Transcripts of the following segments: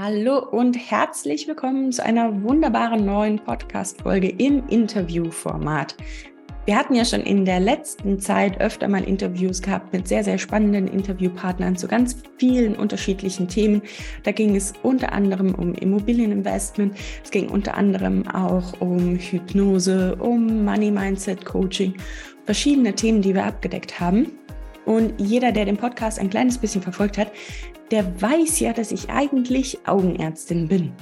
Hallo und herzlich willkommen zu einer wunderbaren neuen Podcast-Folge im Interviewformat. Wir hatten ja schon in der letzten Zeit öfter mal Interviews gehabt mit sehr, sehr spannenden Interviewpartnern zu ganz vielen unterschiedlichen Themen. Da ging es unter anderem um Immobilieninvestment, es ging unter anderem auch um Hypnose, um Money Mindset Coaching, verschiedene Themen, die wir abgedeckt haben. Und jeder, der den Podcast ein kleines bisschen verfolgt hat, der weiß ja, dass ich eigentlich Augenärztin bin.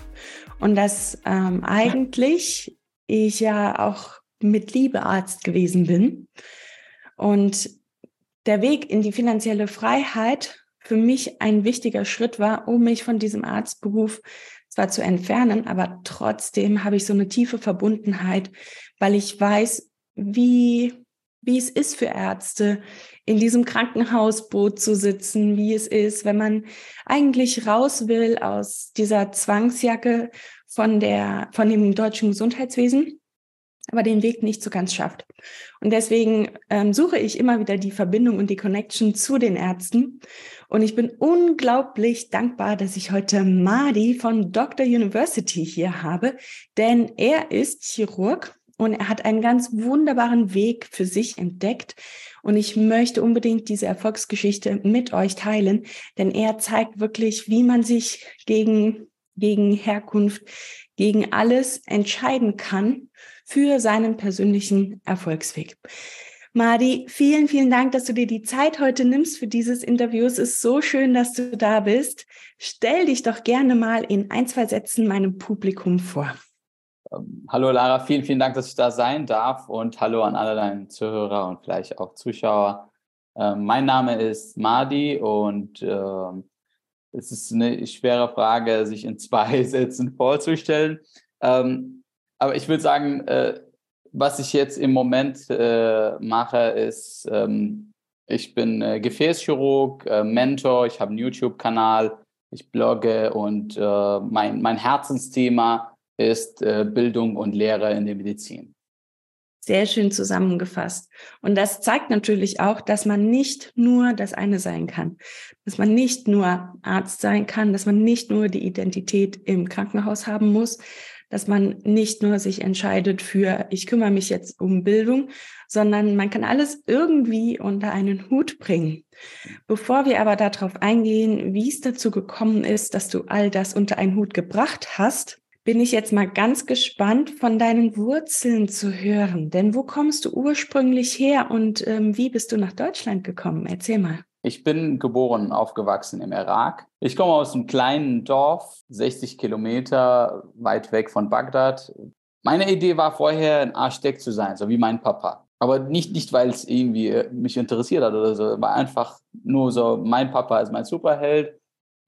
Und dass ähm, eigentlich ich ja auch mit Liebe Arzt gewesen bin. Und der Weg in die finanzielle Freiheit für mich ein wichtiger Schritt war, um mich von diesem Arztberuf zwar zu entfernen, aber trotzdem habe ich so eine tiefe Verbundenheit, weil ich weiß, wie wie es ist für Ärzte, in diesem Krankenhausboot zu sitzen, wie es ist, wenn man eigentlich raus will aus dieser Zwangsjacke von der, von dem deutschen Gesundheitswesen, aber den Weg nicht so ganz schafft. Und deswegen ähm, suche ich immer wieder die Verbindung und die Connection zu den Ärzten. Und ich bin unglaublich dankbar, dass ich heute Madi von Dr. University hier habe, denn er ist Chirurg und er hat einen ganz wunderbaren Weg für sich entdeckt. Und ich möchte unbedingt diese Erfolgsgeschichte mit euch teilen, denn er zeigt wirklich, wie man sich gegen, gegen Herkunft, gegen alles entscheiden kann für seinen persönlichen Erfolgsweg. Madi, vielen, vielen Dank, dass du dir die Zeit heute nimmst für dieses Interview. Es ist so schön, dass du da bist. Stell dich doch gerne mal in ein, zwei Sätzen meinem Publikum vor. Ähm, hallo Lara, vielen, vielen Dank, dass ich da sein darf und hallo an alle deine Zuhörer und vielleicht auch Zuschauer. Ähm, mein Name ist Madi und äh, es ist eine schwere Frage, sich in zwei Sätzen vorzustellen. Ähm, aber ich würde sagen, äh, was ich jetzt im Moment äh, mache, ist, ähm, ich bin äh, Gefäßchirurg, Mentor, ich habe einen YouTube-Kanal, ich blogge und mein, mein Herzensthema ist äh, Bildung und Lehre in der Medizin. Sehr schön zusammengefasst. Und das zeigt natürlich auch, dass man nicht nur das eine sein kann, dass man nicht nur Arzt sein kann, dass man nicht nur die Identität im Krankenhaus haben muss, dass man nicht nur sich entscheidet für, ich kümmere mich jetzt um Bildung, sondern man kann alles irgendwie unter einen Hut bringen. Bevor wir aber darauf eingehen, wie es dazu gekommen ist, dass du all das unter einen Hut gebracht hast, bin ich jetzt mal ganz gespannt, von deinen Wurzeln zu hören. Denn wo kommst du ursprünglich her und ähm, wie bist du nach Deutschland gekommen? Erzähl mal. Ich bin geboren und aufgewachsen im Irak. Ich komme aus einem kleinen Dorf, 60 Kilometer weit weg von Bagdad. Meine Idee war vorher, ein Architekt zu sein, so wie mein Papa. Aber nicht, nicht weil es irgendwie äh, mich interessiert hat oder so, war einfach nur so, mein Papa ist mein Superheld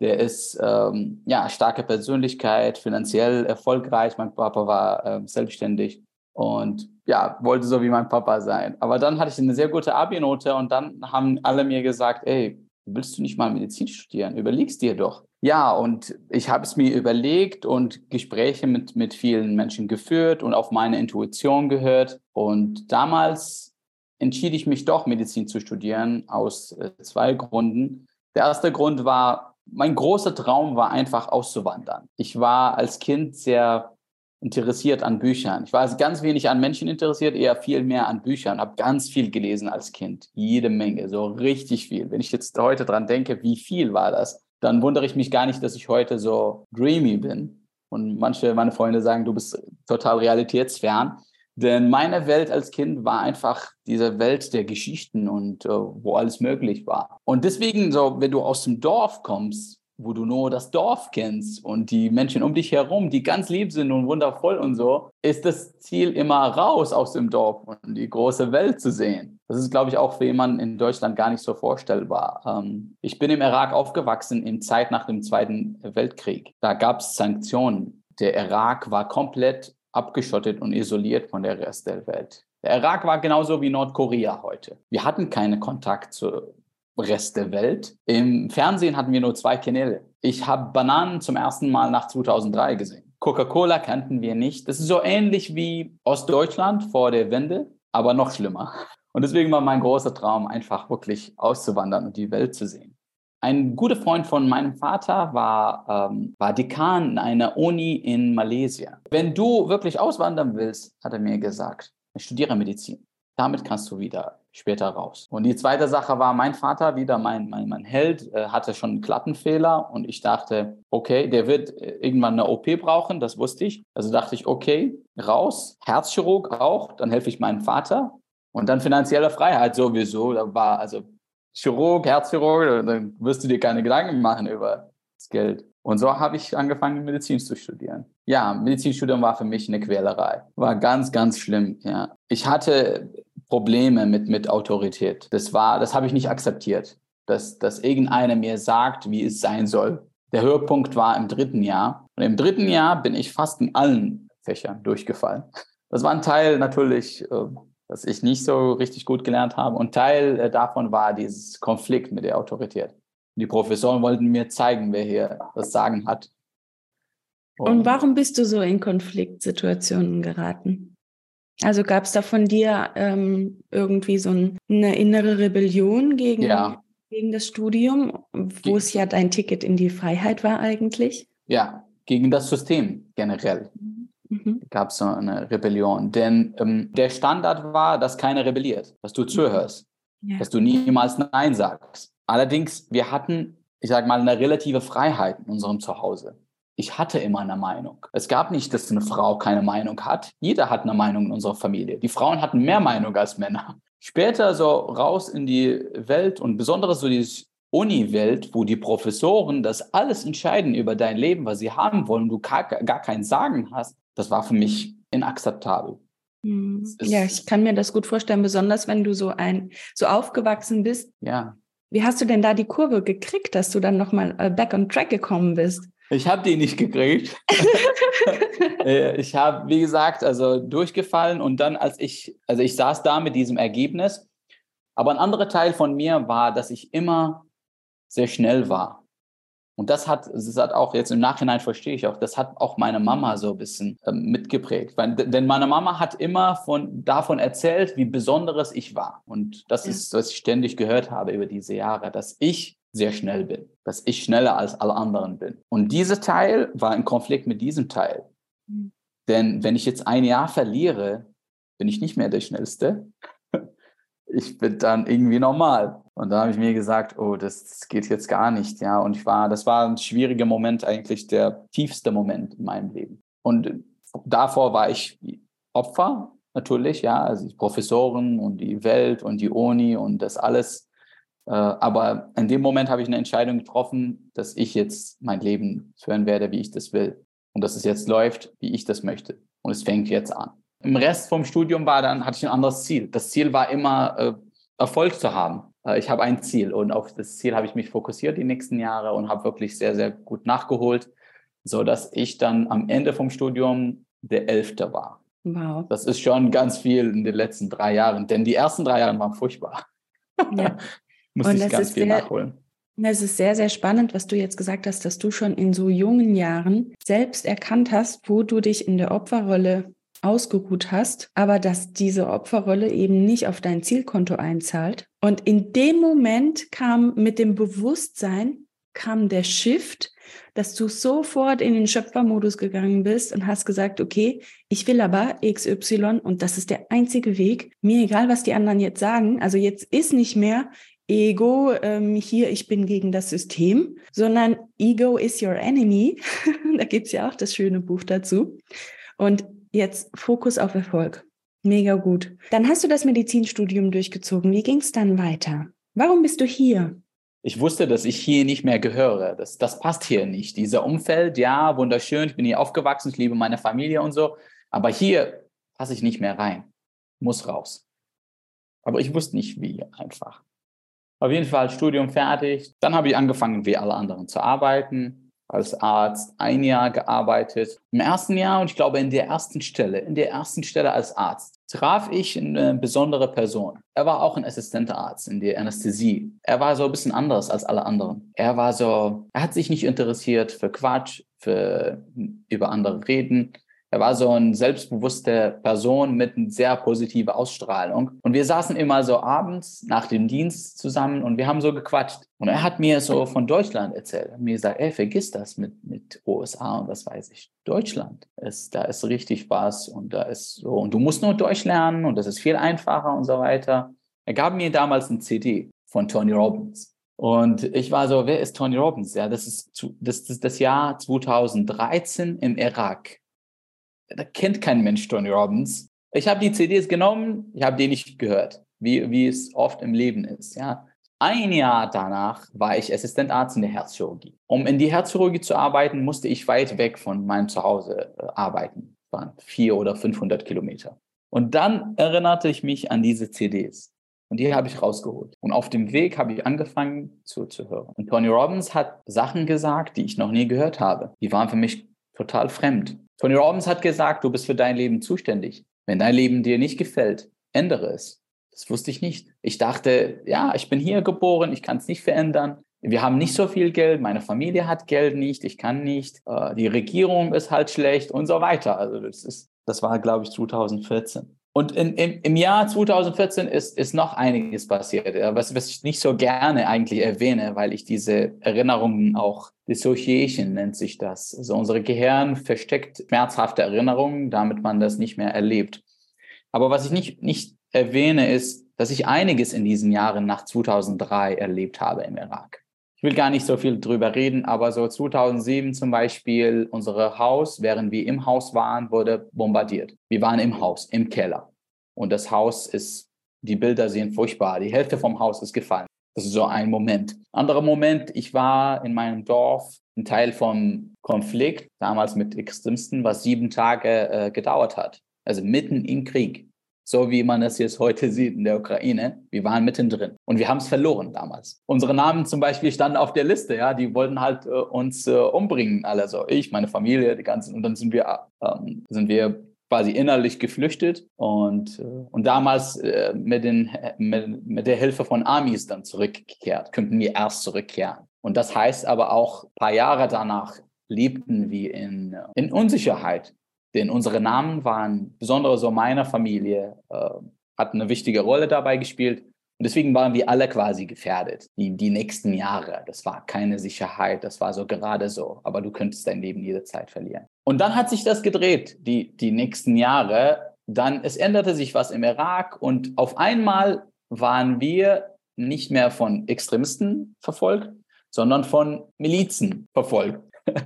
der ist ähm, ja starke Persönlichkeit, finanziell erfolgreich. Mein Papa war ähm, selbstständig und ja, wollte so wie mein Papa sein. Aber dann hatte ich eine sehr gute Abi-Note und dann haben alle mir gesagt, ey, willst du nicht mal Medizin studieren? Überlegst dir doch. Ja, und ich habe es mir überlegt und Gespräche mit, mit vielen Menschen geführt und auf meine Intuition gehört. Und damals entschied ich mich doch, Medizin zu studieren, aus äh, zwei Gründen. Der erste Grund war, mein großer Traum war einfach auszuwandern. Ich war als Kind sehr interessiert an Büchern. Ich war also ganz wenig an Menschen interessiert, eher viel mehr an Büchern. Habe ganz viel gelesen als Kind, jede Menge, so richtig viel. Wenn ich jetzt heute dran denke, wie viel war das, dann wundere ich mich gar nicht, dass ich heute so dreamy bin. Und manche meine Freunde sagen, du bist total realitätsfern. Denn meine Welt als Kind war einfach diese Welt der Geschichten und äh, wo alles möglich war. Und deswegen, so, wenn du aus dem Dorf kommst, wo du nur das Dorf kennst und die Menschen um dich herum, die ganz lieb sind und wundervoll und so, ist das Ziel immer raus aus dem Dorf und die große Welt zu sehen. Das ist, glaube ich, auch für jemanden in Deutschland gar nicht so vorstellbar. Ähm, ich bin im Irak aufgewachsen in Zeit nach dem Zweiten Weltkrieg. Da gab es Sanktionen. Der Irak war komplett abgeschottet und isoliert von der Rest der Welt. Der Irak war genauso wie Nordkorea heute. Wir hatten keinen Kontakt zum Rest der Welt. Im Fernsehen hatten wir nur zwei Kanäle. Ich habe Bananen zum ersten Mal nach 2003 gesehen. Coca-Cola kannten wir nicht. Das ist so ähnlich wie Ostdeutschland vor der Wende, aber noch schlimmer. Und deswegen war mein großer Traum, einfach wirklich auszuwandern und die Welt zu sehen. Ein guter Freund von meinem Vater war, ähm, war Dekan in einer Uni in Malaysia. Wenn du wirklich auswandern willst, hat er mir gesagt, ich studiere Medizin. Damit kannst du wieder später raus. Und die zweite Sache war, mein Vater, wieder mein, mein, mein Held, äh, hatte schon einen Klappenfehler und ich dachte, okay, der wird äh, irgendwann eine OP brauchen, das wusste ich. Also dachte ich, okay, raus, Herzchirurg auch, dann helfe ich meinem Vater. Und dann finanzielle Freiheit sowieso, da war also Chirurg, Herzchirurg, dann wirst du dir keine Gedanken machen über das Geld. Und so habe ich angefangen, Medizin zu studieren. Ja, Medizinstudium war für mich eine Quälerei. War ganz, ganz schlimm. Ja. Ich hatte Probleme mit, mit Autorität. Das war, das habe ich nicht akzeptiert, dass, dass irgendeiner mir sagt, wie es sein soll. Der Höhepunkt war im dritten Jahr. Und im dritten Jahr bin ich fast in allen Fächern durchgefallen. Das war ein Teil natürlich äh, das ich nicht so richtig gut gelernt habe. Und Teil äh, davon war dieses Konflikt mit der Autorität. Die Professoren wollten mir zeigen, wer hier das Sagen hat. Und, Und warum bist du so in Konfliktsituationen geraten? Also gab es da von dir ähm, irgendwie so ein, eine innere Rebellion gegen, ja. gegen das Studium, wo es ja dein Ticket in die Freiheit war eigentlich? Ja, gegen das System generell. Mhm gab es so eine Rebellion. Denn ähm, der Standard war, dass keiner rebelliert, dass du zuhörst, ja. dass du niemals Nein sagst. Allerdings, wir hatten, ich sage mal, eine relative Freiheit in unserem Zuhause. Ich hatte immer eine Meinung. Es gab nicht, dass eine Frau keine Meinung hat. Jeder hat eine Meinung in unserer Familie. Die Frauen hatten mehr Meinung als Männer. Später so raus in die Welt und besonders so dieses Uni-Welt, wo die Professoren das alles entscheiden über dein Leben, was sie haben wollen, du gar, gar kein Sagen hast, das war für mich inakzeptabel. Hm. Ja, ich kann mir das gut vorstellen, besonders wenn du so ein so aufgewachsen bist. Ja. Wie hast du denn da die Kurve gekriegt, dass du dann nochmal äh, back on track gekommen bist? Ich habe die nicht gekriegt. Äh, ich habe, wie gesagt, also durchgefallen und dann, als ich, also ich saß da mit diesem Ergebnis. Aber ein anderer Teil von mir war, dass ich immer sehr schnell war. Und das hat, das hat auch jetzt im Nachhinein verstehe ich auch, das hat auch meine Mama so ein bisschen ähm, mitgeprägt. Weil, denn meine Mama hat immer von, davon erzählt, wie besonderes ich war. Und das ja. ist, was ich ständig gehört habe über diese Jahre, dass ich sehr schnell bin, dass ich schneller als alle anderen bin. Und dieser Teil war in Konflikt mit diesem Teil. Mhm. Denn wenn ich jetzt ein Jahr verliere, bin ich nicht mehr der Schnellste. Ich bin dann irgendwie normal. Und da habe ich mir gesagt, oh, das, geht jetzt gar nicht, ja. Und ich war, das war ein schwieriger Moment, eigentlich der tiefste Moment in meinem Leben. Und davor war ich Opfer, natürlich, ja, also die Professoren und die Welt und die Uni und das alles. Äh, aber in dem Moment habe ich eine Entscheidung getroffen, dass ich jetzt mein Leben führen werde, wie ich das will. Und dass es jetzt läuft, wie ich das möchte. Und es fängt jetzt an. Im Rest vom Studium war dann, hatte ich ein anderes Ziel. Das Ziel war immer, äh, Erfolg zu haben. Äh, ich habe ein Ziel und auf das Ziel habe ich mich fokussiert die nächsten Jahre und habe wirklich sehr, sehr gut nachgeholt, so dass ich dann am Ende vom Studium der Elfte war. Wow. Das ist schon ganz viel in den letzten drei Jahren, denn die ersten drei Jahre waren furchtbar. Ja. Musste ich ganz viel sehr, nachholen. Es ist sehr, sehr spannend, was du jetzt gesagt hast, dass du schon in so jungen Jahren selbst erkannt hast, wo du dich in der Opferrolle ausgeruht hast, aber dass diese Opferrolle eben nicht auf dein Zielkonto einzahlt. Und in dem Moment kam mit dem Bewusstsein, kam der Shift, dass du sofort in den Schöpfermodus gegangen bist und hast gesagt, okay, ich will aber XY und das ist der einzige Weg. Mir egal, was die anderen jetzt sagen. Also jetzt ist nicht mehr Ego, ähm, hier, ich bin gegen das System, sondern Ego is your enemy. da gibt's ja auch das schöne Buch dazu. Und jetzt Fokus auf Erfolg. Mega gut. Dann hast du das Medizinstudium durchgezogen. Wie ging es dann weiter? Warum bist du hier? Ich wusste, dass ich hier nicht mehr gehöre. Das, das passt hier nicht. Dieser Umfeld, ja, wunderschön. Ich bin hier aufgewachsen. Ich liebe meine Familie und so. Aber hier passe ich nicht mehr rein. Muss raus. Aber ich wusste nicht wie einfach. Auf jeden Fall Studium fertig. Dann habe ich angefangen, wie alle anderen zu arbeiten als Arzt ein Jahr gearbeitet. Im ersten Jahr und ich glaube in der ersten Stelle, in der ersten Stelle als Arzt, traf ich eine besondere Person. Er war auch ein Assistentarzt in der Anästhesie. Er war so ein bisschen anders als alle anderen. Er war so, er hat sich nicht interessiert für Quatsch, für über andere reden. Er war so eine selbstbewusste Person mit einer sehr positiven Ausstrahlung. Und wir saßen immer so abends nach dem Dienst zusammen und wir haben so gequatscht. Und er hat mir so von Deutschland erzählt. Er hat mir gesagt, ey, vergiss das mit, mit USA und was weiß ich. Deutschland, ist, da ist richtig was und da ist so. Und du musst nur Deutsch lernen und das ist viel einfacher und so weiter. Er gab mir damals ein CD von Tony Robbins. Und ich war so, wer ist Tony Robbins? Ja, das ist, das, ist das Jahr 2013 im Irak da kennt kein Mensch Tony Robbins. Ich habe die CDs genommen, ich habe die nicht gehört, wie, wie es oft im Leben ist. Ja. Ein Jahr danach war ich Assistentarzt in der Herzchirurgie. Um in die Herzchirurgie zu arbeiten, musste ich weit weg von meinem Zuhause äh, arbeiten. Das waren vier oder 500 Kilometer. Und dann erinnerte ich mich an diese CDs. Und die habe ich rausgeholt. Und auf dem Weg habe ich angefangen zuzuhören. Und Tony Robbins hat Sachen gesagt, die ich noch nie gehört habe. Die waren für mich total fremd. Tony Robbins hat gesagt, du bist für dein Leben zuständig. Wenn dein Leben dir nicht gefällt, ändere es. Das wusste ich nicht. Ich dachte, ja, ich bin hier geboren, ich kann es nicht verändern. Wir haben nicht so viel Geld, meine Familie hat Geld nicht, ich kann nicht, äh, die Regierung ist halt schlecht und so weiter. Also das ist, das war, glaube ich, 2014. Und in, im, im, Jahr 2014 ist, ist noch einiges passiert, was, was ich nicht so gerne eigentlich erwähne, weil ich diese Erinnerungen auch Dissociation nennt sich das. Also unser Gehirn versteckt schmerzhafte Erinnerungen, damit man das nicht mehr erlebt. Aber was ich nicht, nicht erwähne, ist, dass ich einiges in diesen Jahren nach 2003 erlebt habe im Irak. Ich will gar nicht so viel drüber reden, aber so 2007 zum Beispiel, unser Haus, während wir im Haus waren, wurde bombardiert. Wir waren im Haus, im Keller. Und das Haus ist, die Bilder sehen furchtbar. Die Hälfte vom Haus ist gefallen. Das ist so ein Moment. Anderer Moment, ich war in meinem Dorf, ein Teil vom Konflikt, damals mit Extremisten, was sieben Tage äh, gedauert hat. Also mitten im Krieg so wie man es jetzt heute sieht in der Ukraine. Wir waren mittendrin und wir haben es verloren damals. Unsere Namen zum Beispiel standen auf der Liste, ja, die wollten halt äh, uns äh, umbringen, alle so ich, meine Familie, die ganzen und dann sind wir ähm, sind wir quasi innerlich geflüchtet und, äh, und damals äh, mit, den, mit, mit der Hilfe von Amis dann zurückgekehrt, könnten wir erst zurückkehren. Und das heißt aber auch, ein paar Jahre danach lebten wir in, in Unsicherheit. Denn unsere Namen waren, besonders so meiner Familie, äh, hatten eine wichtige Rolle dabei gespielt. Und deswegen waren wir alle quasi gefährdet, die, die nächsten Jahre. Das war keine Sicherheit, das war so gerade so. Aber du könntest dein Leben jederzeit verlieren. Und dann hat sich das gedreht, die, die nächsten Jahre. Dann, es änderte sich was im Irak und auf einmal waren wir nicht mehr von Extremisten verfolgt, sondern von Milizen verfolgt.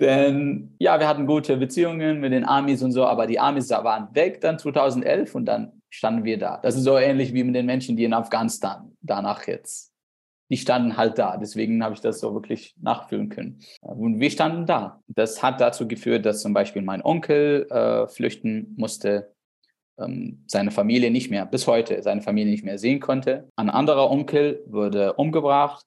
Denn ja, wir hatten gute Beziehungen mit den Amis und so, aber die Amis waren weg dann 2011 und dann standen wir da. Das ist so ähnlich wie mit den Menschen, die in Afghanistan danach jetzt. Die standen halt da. Deswegen habe ich das so wirklich nachfühlen können. Und wir standen da. Das hat dazu geführt, dass zum Beispiel mein Onkel äh, flüchten musste, ähm, seine Familie nicht mehr, bis heute seine Familie nicht mehr sehen konnte. Ein anderer Onkel wurde umgebracht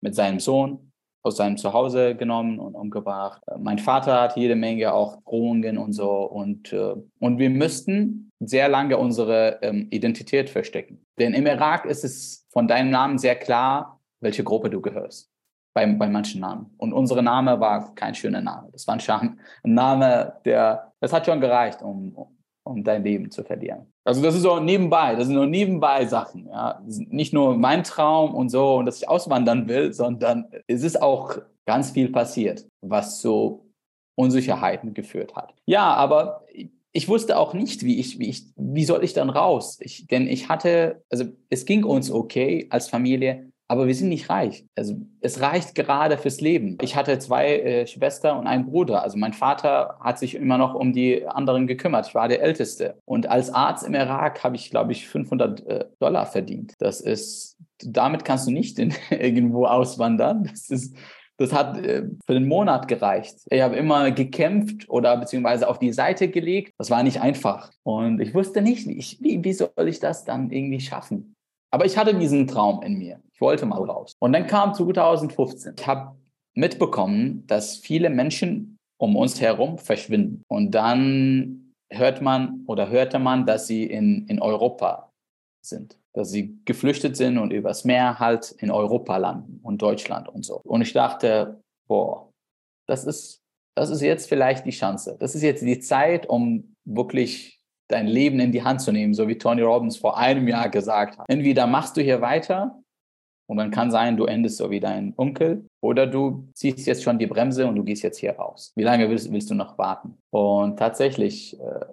mit seinem Sohn aus seinem Zuhause genommen und umgebracht. Äh, mein Vater hat jede Menge auch Drohungen und so. Und, äh, und wir müssten sehr lange unsere ähm, Identität verstecken. Denn im Irak ist es von deinem Namen sehr klar, welche Gruppe du gehörst. Bei, bei manchen Namen. Und unsere Name war kein schöner Name. Das war ein, Name, der, das hat schon gereicht, um, um dein Leben zu verlieren. Also das ist so nebenbei, das sind nur nebenbei Sachen. Ja. Nicht nur mein Traum und so und dass ich auswandern will, sondern es ist auch ganz viel passiert, was zu Unsicherheiten geführt hat. Ja, aber ich wusste auch nicht, wie ich, wie ich, wie soll ich dann raus? Ich, denn ich hatte, also es ging uns okay als Familie, aber wir sind nicht reich. Also es reicht gerade fürs Leben. Ich hatte zwei äh, Schwestern und einen Bruder. Also mein Vater hat sich immer noch um die anderen gekümmert. Ich war der Älteste. Und als Arzt im Irak habe ich, glaube ich, 500 äh, Dollar verdient. Das ist, damit kannst du nicht in, irgendwo auswandern. Das ist, das hat äh, für den Monat gereicht. Ich habe immer gekämpft oder beziehungsweise auf die Seite gelegt. Das war nicht einfach. Und ich wusste nicht, wie, wie soll ich das dann irgendwie schaffen. Aber ich hatte diesen Traum in mir. Ich wollte mal raus. Und dann kam 2015. Ich habe mitbekommen, dass viele Menschen um uns herum verschwinden. Und dann hört man oder hörte man, dass sie in, in Europa sind. Dass sie geflüchtet sind und übers Meer halt in Europa landen und Deutschland und so. Und ich dachte, boah, das ist das ist jetzt vielleicht die Chance. Das ist jetzt die Zeit, um wirklich dein Leben in die Hand zu nehmen, so wie Tony Robbins vor einem Jahr gesagt hat. Entweder machst du hier weiter und dann kann sein, du endest so wie dein Onkel oder du ziehst jetzt schon die Bremse und du gehst jetzt hier raus. Wie lange willst, willst du noch warten? Und tatsächlich äh,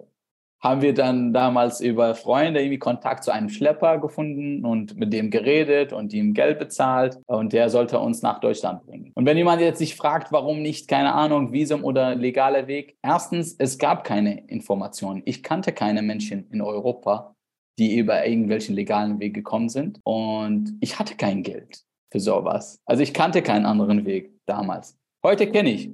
haben wir dann damals über Freunde irgendwie Kontakt zu einem Schlepper gefunden und mit dem geredet und ihm Geld bezahlt und der sollte uns nach Deutschland bringen. Und wenn jemand jetzt sich fragt, warum nicht, keine Ahnung, Visum oder legaler Weg, erstens, es gab keine Informationen. Ich kannte keine Menschen in Europa, die über irgendwelchen legalen Weg gekommen sind und ich hatte kein Geld für sowas. Also ich kannte keinen anderen Weg damals. Heute kenne ich.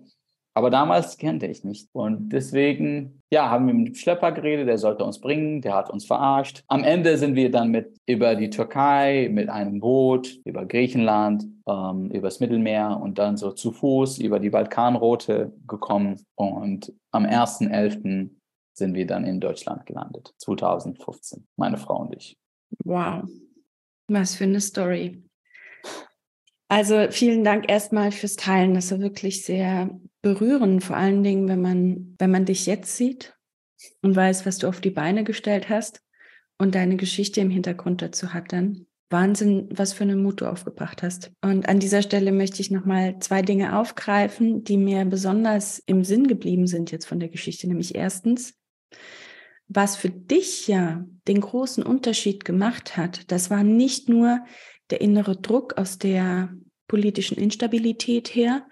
Aber damals kannte ich nicht. Und deswegen, ja, haben wir mit dem Schlepper geredet, der sollte uns bringen, der hat uns verarscht. Am Ende sind wir dann mit über die Türkei, mit einem Boot, über Griechenland, ähm, übers Mittelmeer und dann so zu Fuß über die Balkanroute gekommen. Und am 1.11. sind wir dann in Deutschland gelandet, 2015, meine Frau und ich. Wow, was für eine Story. Also vielen Dank erstmal fürs Teilen. Das war wirklich sehr berührend, vor allen Dingen, wenn man, wenn man dich jetzt sieht und weiß, was du auf die Beine gestellt hast und deine Geschichte im Hintergrund dazu hat dann. Wahnsinn, was für einen Mut du aufgebracht hast. Und an dieser Stelle möchte ich nochmal zwei Dinge aufgreifen, die mir besonders im Sinn geblieben sind jetzt von der Geschichte. Nämlich erstens, was für dich ja den großen Unterschied gemacht hat, das war nicht nur der innere Druck aus der politischen Instabilität her,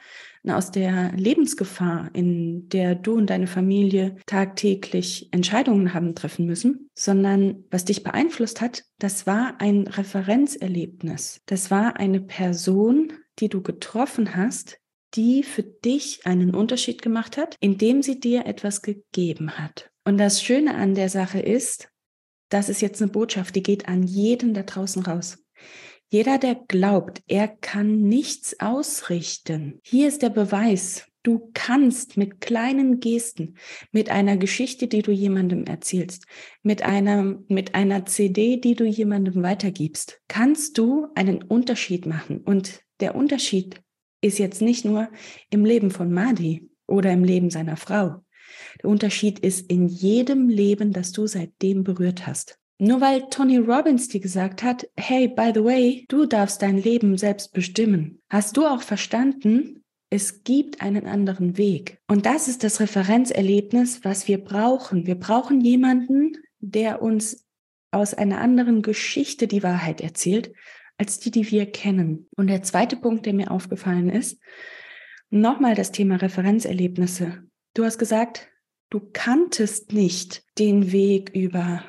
aus der Lebensgefahr, in der du und deine Familie tagtäglich Entscheidungen haben treffen müssen, sondern was dich beeinflusst hat, das war ein Referenzerlebnis. Das war eine Person, die du getroffen hast, die für dich einen Unterschied gemacht hat, indem sie dir etwas gegeben hat. Und das Schöne an der Sache ist, das ist jetzt eine Botschaft, die geht an jeden da draußen raus. Jeder, der glaubt, er kann nichts ausrichten, hier ist der Beweis. Du kannst mit kleinen Gesten, mit einer Geschichte, die du jemandem erzählst, mit einer, mit einer CD, die du jemandem weitergibst, kannst du einen Unterschied machen. Und der Unterschied ist jetzt nicht nur im Leben von Madi oder im Leben seiner Frau. Der Unterschied ist in jedem Leben, das du seitdem berührt hast. Nur weil Tony Robbins dir gesagt hat, hey, by the way, du darfst dein Leben selbst bestimmen, hast du auch verstanden, es gibt einen anderen Weg. Und das ist das Referenzerlebnis, was wir brauchen. Wir brauchen jemanden, der uns aus einer anderen Geschichte die Wahrheit erzählt, als die, die wir kennen. Und der zweite Punkt, der mir aufgefallen ist, nochmal das Thema Referenzerlebnisse. Du hast gesagt, du kanntest nicht den Weg über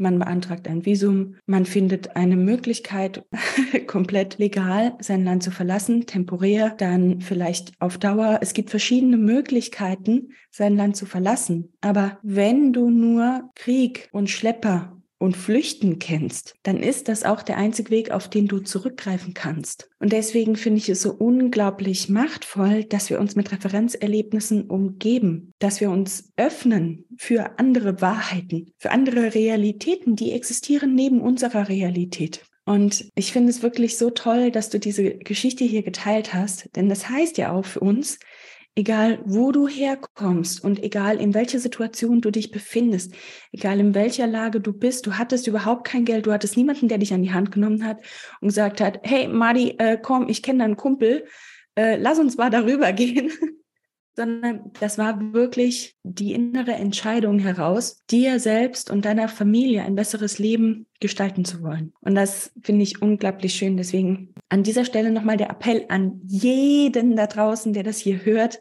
man beantragt ein Visum, man findet eine Möglichkeit, komplett legal sein Land zu verlassen, temporär, dann vielleicht auf Dauer. Es gibt verschiedene Möglichkeiten, sein Land zu verlassen. Aber wenn du nur Krieg und Schlepper und Flüchten kennst, dann ist das auch der einzige Weg, auf den du zurückgreifen kannst. Und deswegen finde ich es so unglaublich machtvoll, dass wir uns mit Referenzerlebnissen umgeben, dass wir uns öffnen für andere Wahrheiten, für andere Realitäten, die existieren neben unserer Realität. Und ich finde es wirklich so toll, dass du diese Geschichte hier geteilt hast, denn das heißt ja auch für uns, egal wo du herkommst und egal in welcher Situation du dich befindest, egal in welcher Lage du bist, du hattest überhaupt kein Geld, du hattest niemanden, der dich an die Hand genommen hat und gesagt hat, hey Madi, äh, komm, ich kenne deinen Kumpel, äh, lass uns mal darüber gehen, sondern das war wirklich die innere Entscheidung heraus, dir selbst und deiner Familie ein besseres Leben gestalten zu wollen. Und das finde ich unglaublich schön. Deswegen an dieser Stelle nochmal der Appell an jeden da draußen, der das hier hört.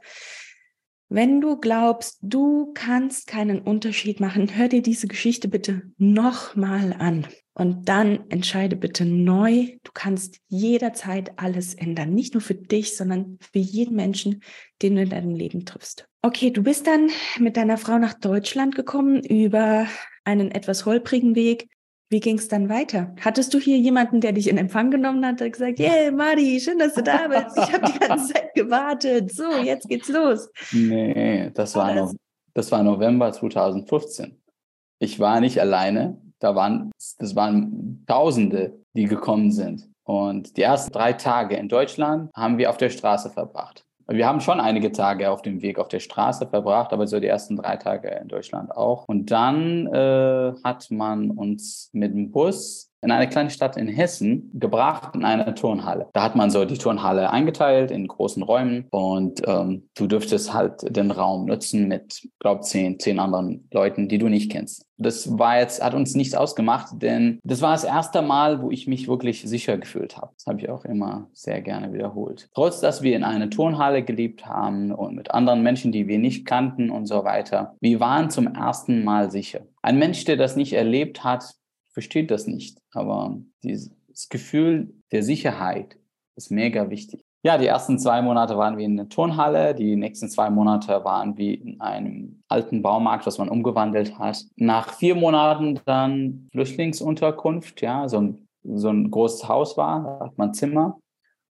Wenn du glaubst, du kannst keinen Unterschied machen, hör dir diese Geschichte bitte nochmal an. Und dann entscheide bitte neu. Du kannst jederzeit alles ändern. Nicht nur für dich, sondern für jeden Menschen, den du in deinem Leben triffst. Okay, du bist dann mit deiner Frau nach Deutschland gekommen über einen etwas holprigen Weg. Wie ging es dann weiter? Hattest du hier jemanden, der dich in Empfang genommen hat, der gesagt, yeah, Mari, schön, dass du da bist. Ich habe die ganze Zeit gewartet. So, jetzt geht's los. Nee, das war, no das war November 2015. Ich war nicht alleine. Da waren, das waren Tausende, die gekommen sind. Und die ersten drei Tage in Deutschland haben wir auf der Straße verbracht. wir haben schon einige Tage auf dem Weg auf der Straße verbracht, aber so die ersten drei Tage in Deutschland auch. Und dann äh, hat man uns mit dem Bus in eine kleine Stadt in Hessen gebracht in eine Turnhalle. Da hat man so die Turnhalle eingeteilt in großen Räumen und ähm, du dürftest halt den Raum nutzen mit, glaube zehn, zehn anderen Leuten, die du nicht kennst. Das war jetzt, hat uns nichts ausgemacht, denn das war das erste Mal, wo ich mich wirklich sicher gefühlt habe. Das habe ich auch immer sehr gerne wiederholt. Trotz, dass wir in einer Turnhalle gelebt haben und mit anderen Menschen, die wir nicht kannten und so weiter, wir waren zum ersten Mal sicher. Ein Mensch, der das nicht erlebt hat, versteht das nicht. Aber dieses Gefühl der Sicherheit ist mega wichtig. Ja, die ersten zwei Monate waren wir in der Turnhalle, die nächsten zwei Monate waren wir in einem alten Baumarkt, was man umgewandelt hat. Nach vier Monaten dann Flüchtlingsunterkunft, ja, so ein, so ein großes Haus war, da hat man Zimmer.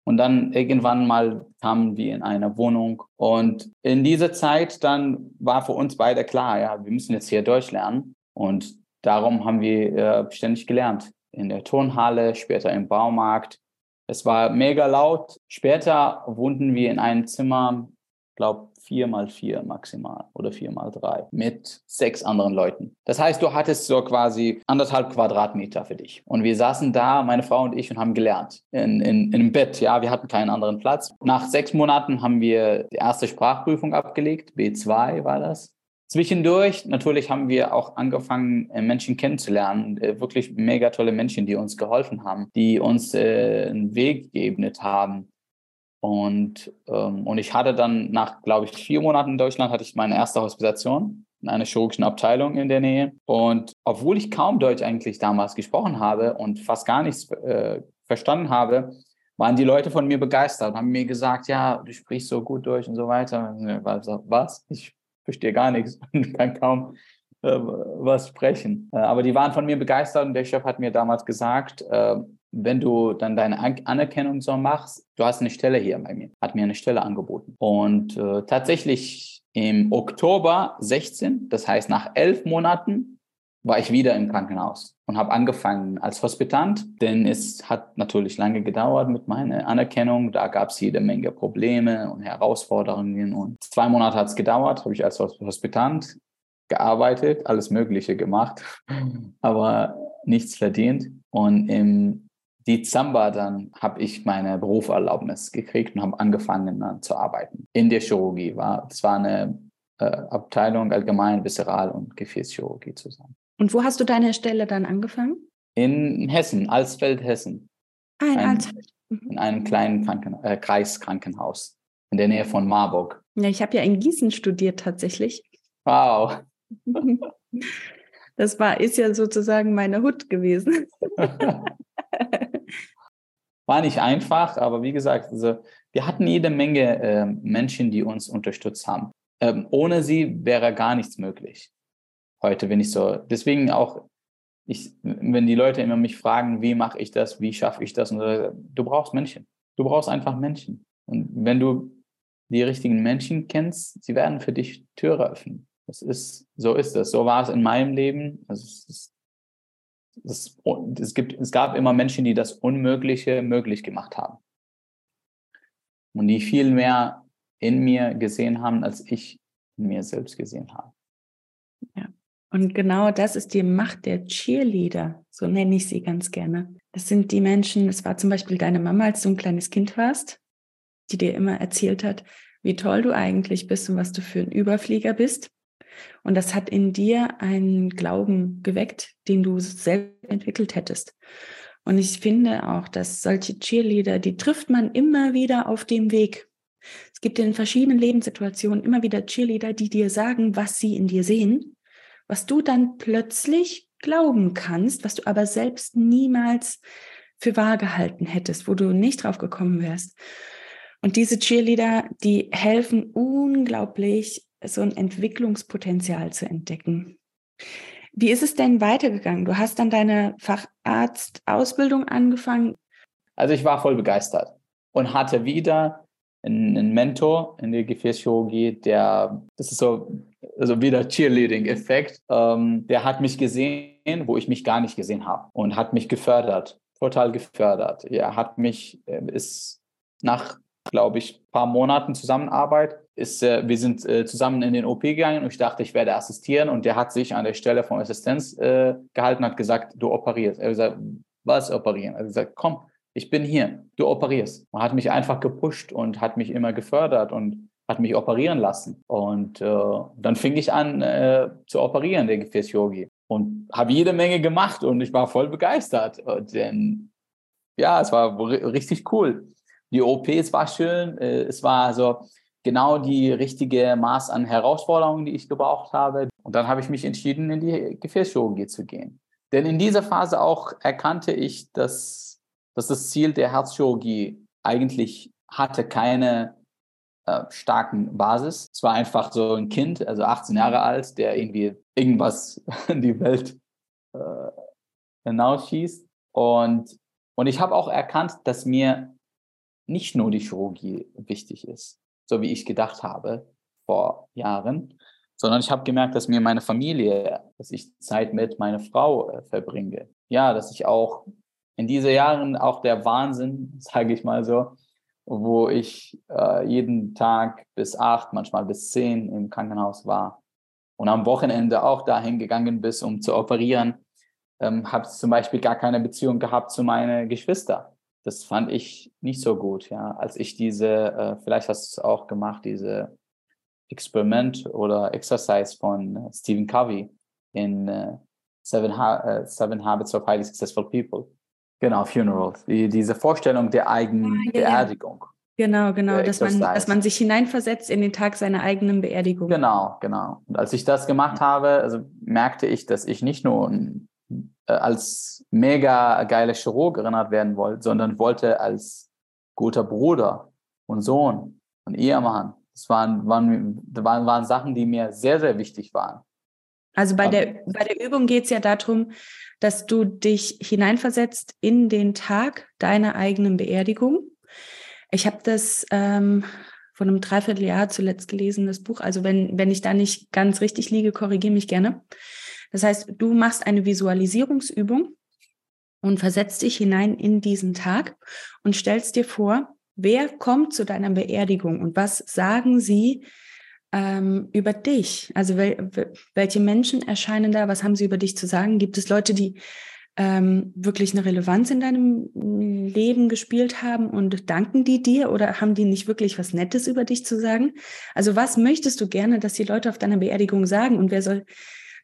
Und dann irgendwann mal kamen wir in eine Wohnung. Und in dieser Zeit dann war für uns beide klar, ja, wir müssen jetzt hier Deutsch lernen. Und darum haben wir äh, ständig gelernt. In der Turnhalle, später im Baumarkt. Es war mega laut. Später wohnten wir in einem Zimmer, glaube vier mal vier maximal oder vier mal drei mit sechs anderen Leuten. Das heißt, du hattest so quasi anderthalb Quadratmeter für dich. Und wir saßen da, meine Frau und ich, und haben gelernt. In, in, in einem Bett, ja, wir hatten keinen anderen Platz. Nach sechs Monaten haben wir die erste Sprachprüfung abgelegt. B2 war das. Zwischendurch, natürlich haben wir auch angefangen, äh, Menschen kennenzulernen, äh, wirklich mega tolle Menschen, die uns geholfen haben, die uns äh, einen Weg geebnet haben. Und, ähm, und ich hatte dann nach, glaube ich, vier Monaten in Deutschland, hatte ich meine erste Hospitation in einer chirurgischen Abteilung in der Nähe. Und obwohl ich kaum Deutsch eigentlich damals gesprochen habe und fast gar nichts äh, verstanden habe, waren die Leute von mir begeistert, haben mir gesagt, ja, du sprichst so gut Deutsch und so weiter. Was? Ich verstehe gar nichts und kann kaum äh, was sprechen. Äh, aber die waren von mir begeistert und der Chef hat mir damals gesagt, äh, wenn du dann deine Anerkennung so machst, du hast eine Stelle hier bei mir, hat mir eine Stelle angeboten. Und äh, tatsächlich im Oktober 16, das heißt nach elf Monaten, war ich wieder im Krankenhaus und habe angefangen als Hospitant, denn es hat natürlich lange gedauert mit meiner Anerkennung. Da gab es jede Menge Probleme und Herausforderungen und zwei Monate hat es gedauert, habe ich als Hospitant gearbeitet, alles Mögliche gemacht, aber nichts verdient. Und im Dezember dann habe ich meine Berufserlaubnis gekriegt und habe angefangen dann zu arbeiten in der Chirurgie. War, es war eine äh, Abteilung allgemein Viseral- und Gefäßchirurgie zusammen. Und wo hast du deine Stelle dann angefangen? In Hessen, Alsfeld, Hessen. Ah, in Alsfeld. Mhm. In einem kleinen Kranken äh, Kreiskrankenhaus in der Nähe von Marburg. Ja, ich habe ja in Gießen studiert tatsächlich. Wow. Das war, ist ja sozusagen meine Hut gewesen. War nicht einfach, aber wie gesagt, also wir hatten jede Menge äh, Menschen, die uns unterstützt haben. Ähm, ohne sie wäre gar nichts möglich heute, wenn ich so, deswegen auch, ich, wenn die Leute immer mich fragen, wie mache ich das, wie schaffe ich das, und so, du brauchst Menschen. Du brauchst einfach Menschen. Und wenn du die richtigen Menschen kennst, sie werden für dich Türe öffnen. Das ist, so ist es. So war es in meinem Leben. Also es, ist, es, es, gibt, es gab immer Menschen, die das Unmögliche möglich gemacht haben. Und die viel mehr in mir gesehen haben, als ich in mir selbst gesehen habe. Und genau das ist die Macht der Cheerleader, so nenne ich sie ganz gerne. Das sind die Menschen, es war zum Beispiel deine Mama, als du ein kleines Kind warst, die dir immer erzählt hat, wie toll du eigentlich bist und was du für ein Überflieger bist. Und das hat in dir einen Glauben geweckt, den du selbst entwickelt hättest. Und ich finde auch, dass solche Cheerleader, die trifft man immer wieder auf dem Weg. Es gibt in verschiedenen Lebenssituationen immer wieder Cheerleader, die dir sagen, was sie in dir sehen was du dann plötzlich glauben kannst, was du aber selbst niemals für wahr gehalten hättest, wo du nicht drauf gekommen wärst. Und diese Cheerleader, die helfen unglaublich, so ein Entwicklungspotenzial zu entdecken. Wie ist es denn weitergegangen? Du hast dann deine Facharztausbildung angefangen. Also ich war voll begeistert und hatte wieder einen Mentor in der Gefäßchirurgie, der, das ist so also wieder Cheerleading-Effekt, ähm, der hat mich gesehen, wo ich mich gar nicht gesehen habe und hat mich gefördert, total gefördert. Er hat mich, äh, ist nach glaube ich, paar Monaten Zusammenarbeit ist, äh, wir sind äh, zusammen in den OP gegangen und ich dachte, ich werde assistieren und der hat sich an der Stelle von Assistenz äh, gehalten, hat gesagt, du operierst. Er hat gesagt, was operieren? Er hat gesagt, komm, ich bin hier, du operierst. Man hat mich einfach gepusht und hat mich immer gefördert und hat mich operieren lassen. Und äh, dann fing ich an äh, zu operieren, der Gefäßchirurgie. Und habe jede Menge gemacht und ich war voll begeistert. Denn ja, es war richtig cool. Die OPs war schön. Äh, es war so genau die richtige Maß an Herausforderungen, die ich gebraucht habe. Und dann habe ich mich entschieden, in die Gefäßchirurgie zu gehen. Denn in dieser Phase auch erkannte ich, dass, dass das Ziel der Herzchirurgie eigentlich hatte keine äh, starken Basis. Es war einfach so ein Kind, also 18 Jahre alt, der irgendwie irgendwas in die Welt äh, hinausschießt. Und, und ich habe auch erkannt, dass mir nicht nur die Chirurgie wichtig ist, so wie ich gedacht habe vor Jahren, sondern ich habe gemerkt, dass mir meine Familie, dass ich Zeit mit meiner Frau äh, verbringe. Ja, dass ich auch in diesen Jahren auch der Wahnsinn, sage ich mal so, wo ich äh, jeden Tag bis acht, manchmal bis zehn im Krankenhaus war und am Wochenende auch dahin gegangen bin, um zu operieren, ähm, habe zum Beispiel gar keine Beziehung gehabt zu meinen Geschwistern. Das fand ich nicht so gut, ja. Als ich diese, äh, vielleicht hast du es auch gemacht, diese Experiment oder Exercise von Stephen Covey in äh, Seven, ha äh, Seven Habits of Highly Successful People. Genau, Funerals. Die, diese Vorstellung der eigenen ah, ja, Beerdigung. Genau, genau, dass man, dass man sich hineinversetzt in den Tag seiner eigenen Beerdigung. Genau, genau. Und als ich das gemacht habe, also merkte ich, dass ich nicht nur äh, als mega geile Chirurg erinnert werden wollte, sondern wollte als guter Bruder und Sohn und Ehemann. Das waren, waren, waren, waren Sachen, die mir sehr, sehr wichtig waren. Also bei der, bei der Übung geht es ja darum, dass du dich hineinversetzt in den Tag deiner eigenen Beerdigung. Ich habe das ähm, vor einem Dreivierteljahr zuletzt gelesen, das Buch. Also wenn, wenn ich da nicht ganz richtig liege, korrigiere mich gerne. Das heißt, du machst eine Visualisierungsübung und versetzt dich hinein in diesen Tag und stellst dir vor, wer kommt zu deiner Beerdigung und was sagen sie ähm, über dich? Also wel welche Menschen erscheinen da? Was haben sie über dich zu sagen? Gibt es Leute, die ähm, wirklich eine Relevanz in deinem Leben gespielt haben und danken die dir oder haben die nicht wirklich was Nettes über dich zu sagen? Also was möchtest du gerne, dass die Leute auf deiner Beerdigung sagen und wer soll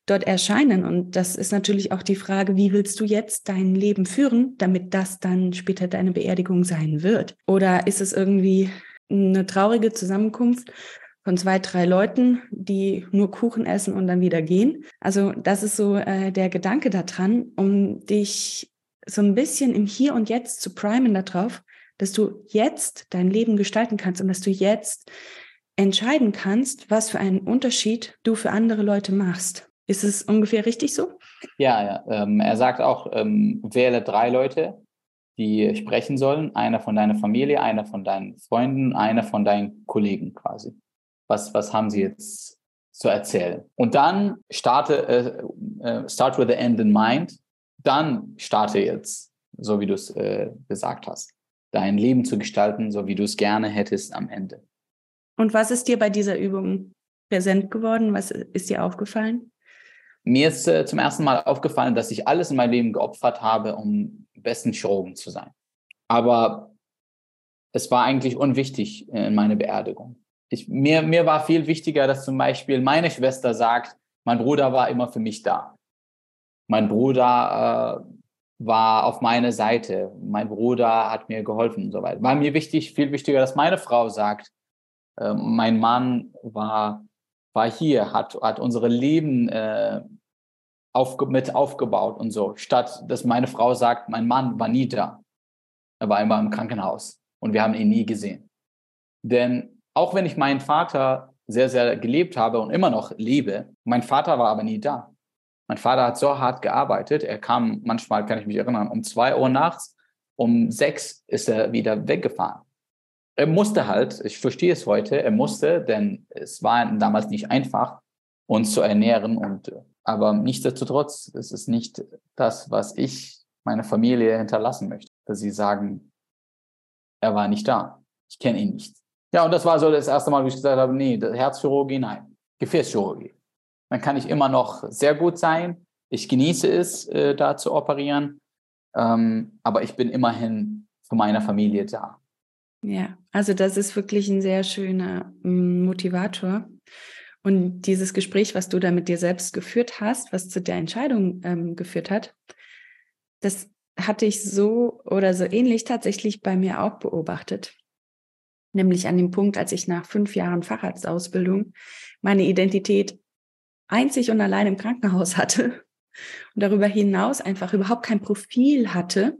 dort erscheinen? Und das ist natürlich auch die Frage, wie willst du jetzt dein Leben führen, damit das dann später deine Beerdigung sein wird? Oder ist es irgendwie eine traurige Zusammenkunft von zwei, drei Leuten, die nur Kuchen essen und dann wieder gehen. Also das ist so äh, der Gedanke daran, um dich so ein bisschen im Hier und Jetzt zu primen darauf, dass du jetzt dein Leben gestalten kannst und dass du jetzt entscheiden kannst, was für einen Unterschied du für andere Leute machst. Ist es ungefähr richtig so? Ja, ja. Ähm, er sagt auch, ähm, wähle drei Leute, die sprechen sollen. Einer von deiner Familie, einer von deinen Freunden, einer von deinen Kollegen quasi was, was haben sie jetzt zu erzählen. Und dann starte, äh, äh, start with the end in mind. Dann starte jetzt, so wie du es äh, gesagt hast, dein Leben zu gestalten, so wie du es gerne hättest am Ende. Und was ist dir bei dieser Übung präsent geworden? Was ist dir aufgefallen? Mir ist äh, zum ersten Mal aufgefallen, dass ich alles in meinem Leben geopfert habe, um besten Chirurgen zu sein. Aber es war eigentlich unwichtig in meiner Beerdigung ich, mir, mir war viel wichtiger, dass zum Beispiel meine Schwester sagt, mein Bruder war immer für mich da. Mein Bruder äh, war auf meiner Seite. Mein Bruder hat mir geholfen und so weiter. War mir wichtig, viel wichtiger, dass meine Frau sagt, äh, mein Mann war, war hier, hat, hat unsere Leben äh, aufge mit aufgebaut und so. Statt dass meine Frau sagt, mein Mann war nie da. Er war immer im Krankenhaus und wir haben ihn nie gesehen. Denn auch wenn ich meinen Vater sehr, sehr gelebt habe und immer noch lebe, mein Vater war aber nie da. Mein Vater hat so hart gearbeitet. Er kam manchmal, kann ich mich erinnern, um zwei Uhr nachts. Um sechs ist er wieder weggefahren. Er musste halt, ich verstehe es heute, er musste, denn es war damals nicht einfach, uns zu ernähren. Und, aber nichtsdestotrotz, es ist nicht das, was ich meiner Familie hinterlassen möchte, dass sie sagen, er war nicht da. Ich kenne ihn nicht. Ja, und das war so das erste Mal, wo ich gesagt habe, nee, Herzchirurgie, nein. Gefäßchirurgie. Dann kann ich immer noch sehr gut sein. Ich genieße es, äh, da zu operieren. Ähm, aber ich bin immerhin für meine Familie da. Ja, also das ist wirklich ein sehr schöner mm, Motivator. Und dieses Gespräch, was du da mit dir selbst geführt hast, was zu der Entscheidung ähm, geführt hat, das hatte ich so oder so ähnlich tatsächlich bei mir auch beobachtet. Nämlich an dem Punkt, als ich nach fünf Jahren Facharztausbildung meine Identität einzig und allein im Krankenhaus hatte und darüber hinaus einfach überhaupt kein Profil hatte.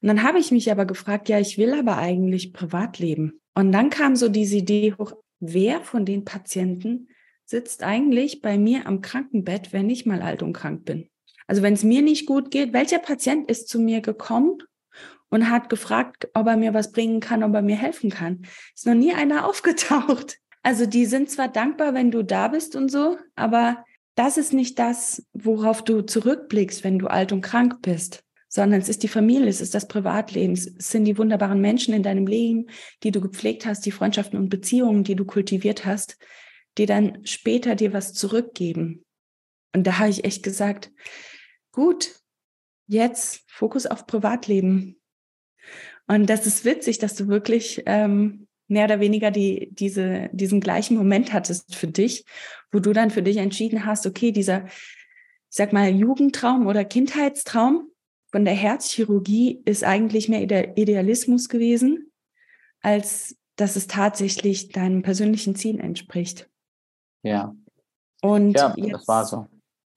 Und dann habe ich mich aber gefragt, ja, ich will aber eigentlich privat leben. Und dann kam so diese Idee hoch, wer von den Patienten sitzt eigentlich bei mir am Krankenbett, wenn ich mal alt und krank bin. Also wenn es mir nicht gut geht, welcher Patient ist zu mir gekommen und hat gefragt, ob er mir was bringen kann, ob er mir helfen kann? Ist noch nie einer aufgetaucht. Also die sind zwar dankbar, wenn du da bist und so, aber das ist nicht das, worauf du zurückblickst, wenn du alt und krank bist, sondern es ist die Familie, es ist das Privatleben, es sind die wunderbaren Menschen in deinem Leben, die du gepflegt hast, die Freundschaften und Beziehungen, die du kultiviert hast, die dann später dir was zurückgeben. Und da habe ich echt gesagt, gut, jetzt Fokus auf Privatleben. Und das ist witzig, dass du wirklich ähm, mehr oder weniger die, diese, diesen gleichen Moment hattest für dich, wo du dann für dich entschieden hast, okay, dieser, ich sag mal, Jugendtraum oder Kindheitstraum von der Herzchirurgie ist eigentlich mehr Idealismus gewesen, als dass es tatsächlich deinem persönlichen Ziel entspricht. Ja. Und ja, jetzt, das war so.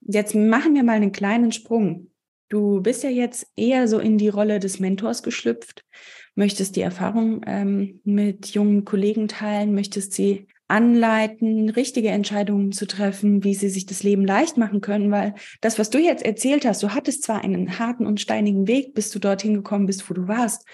Jetzt machen wir mal einen kleinen Sprung. Du bist ja jetzt eher so in die Rolle des Mentors geschlüpft, möchtest die Erfahrung ähm, mit jungen Kollegen teilen, möchtest sie anleiten, richtige Entscheidungen zu treffen, wie sie sich das Leben leicht machen können, weil das, was du jetzt erzählt hast, du hattest zwar einen harten und steinigen Weg, bis du dorthin gekommen bist, wo du warst,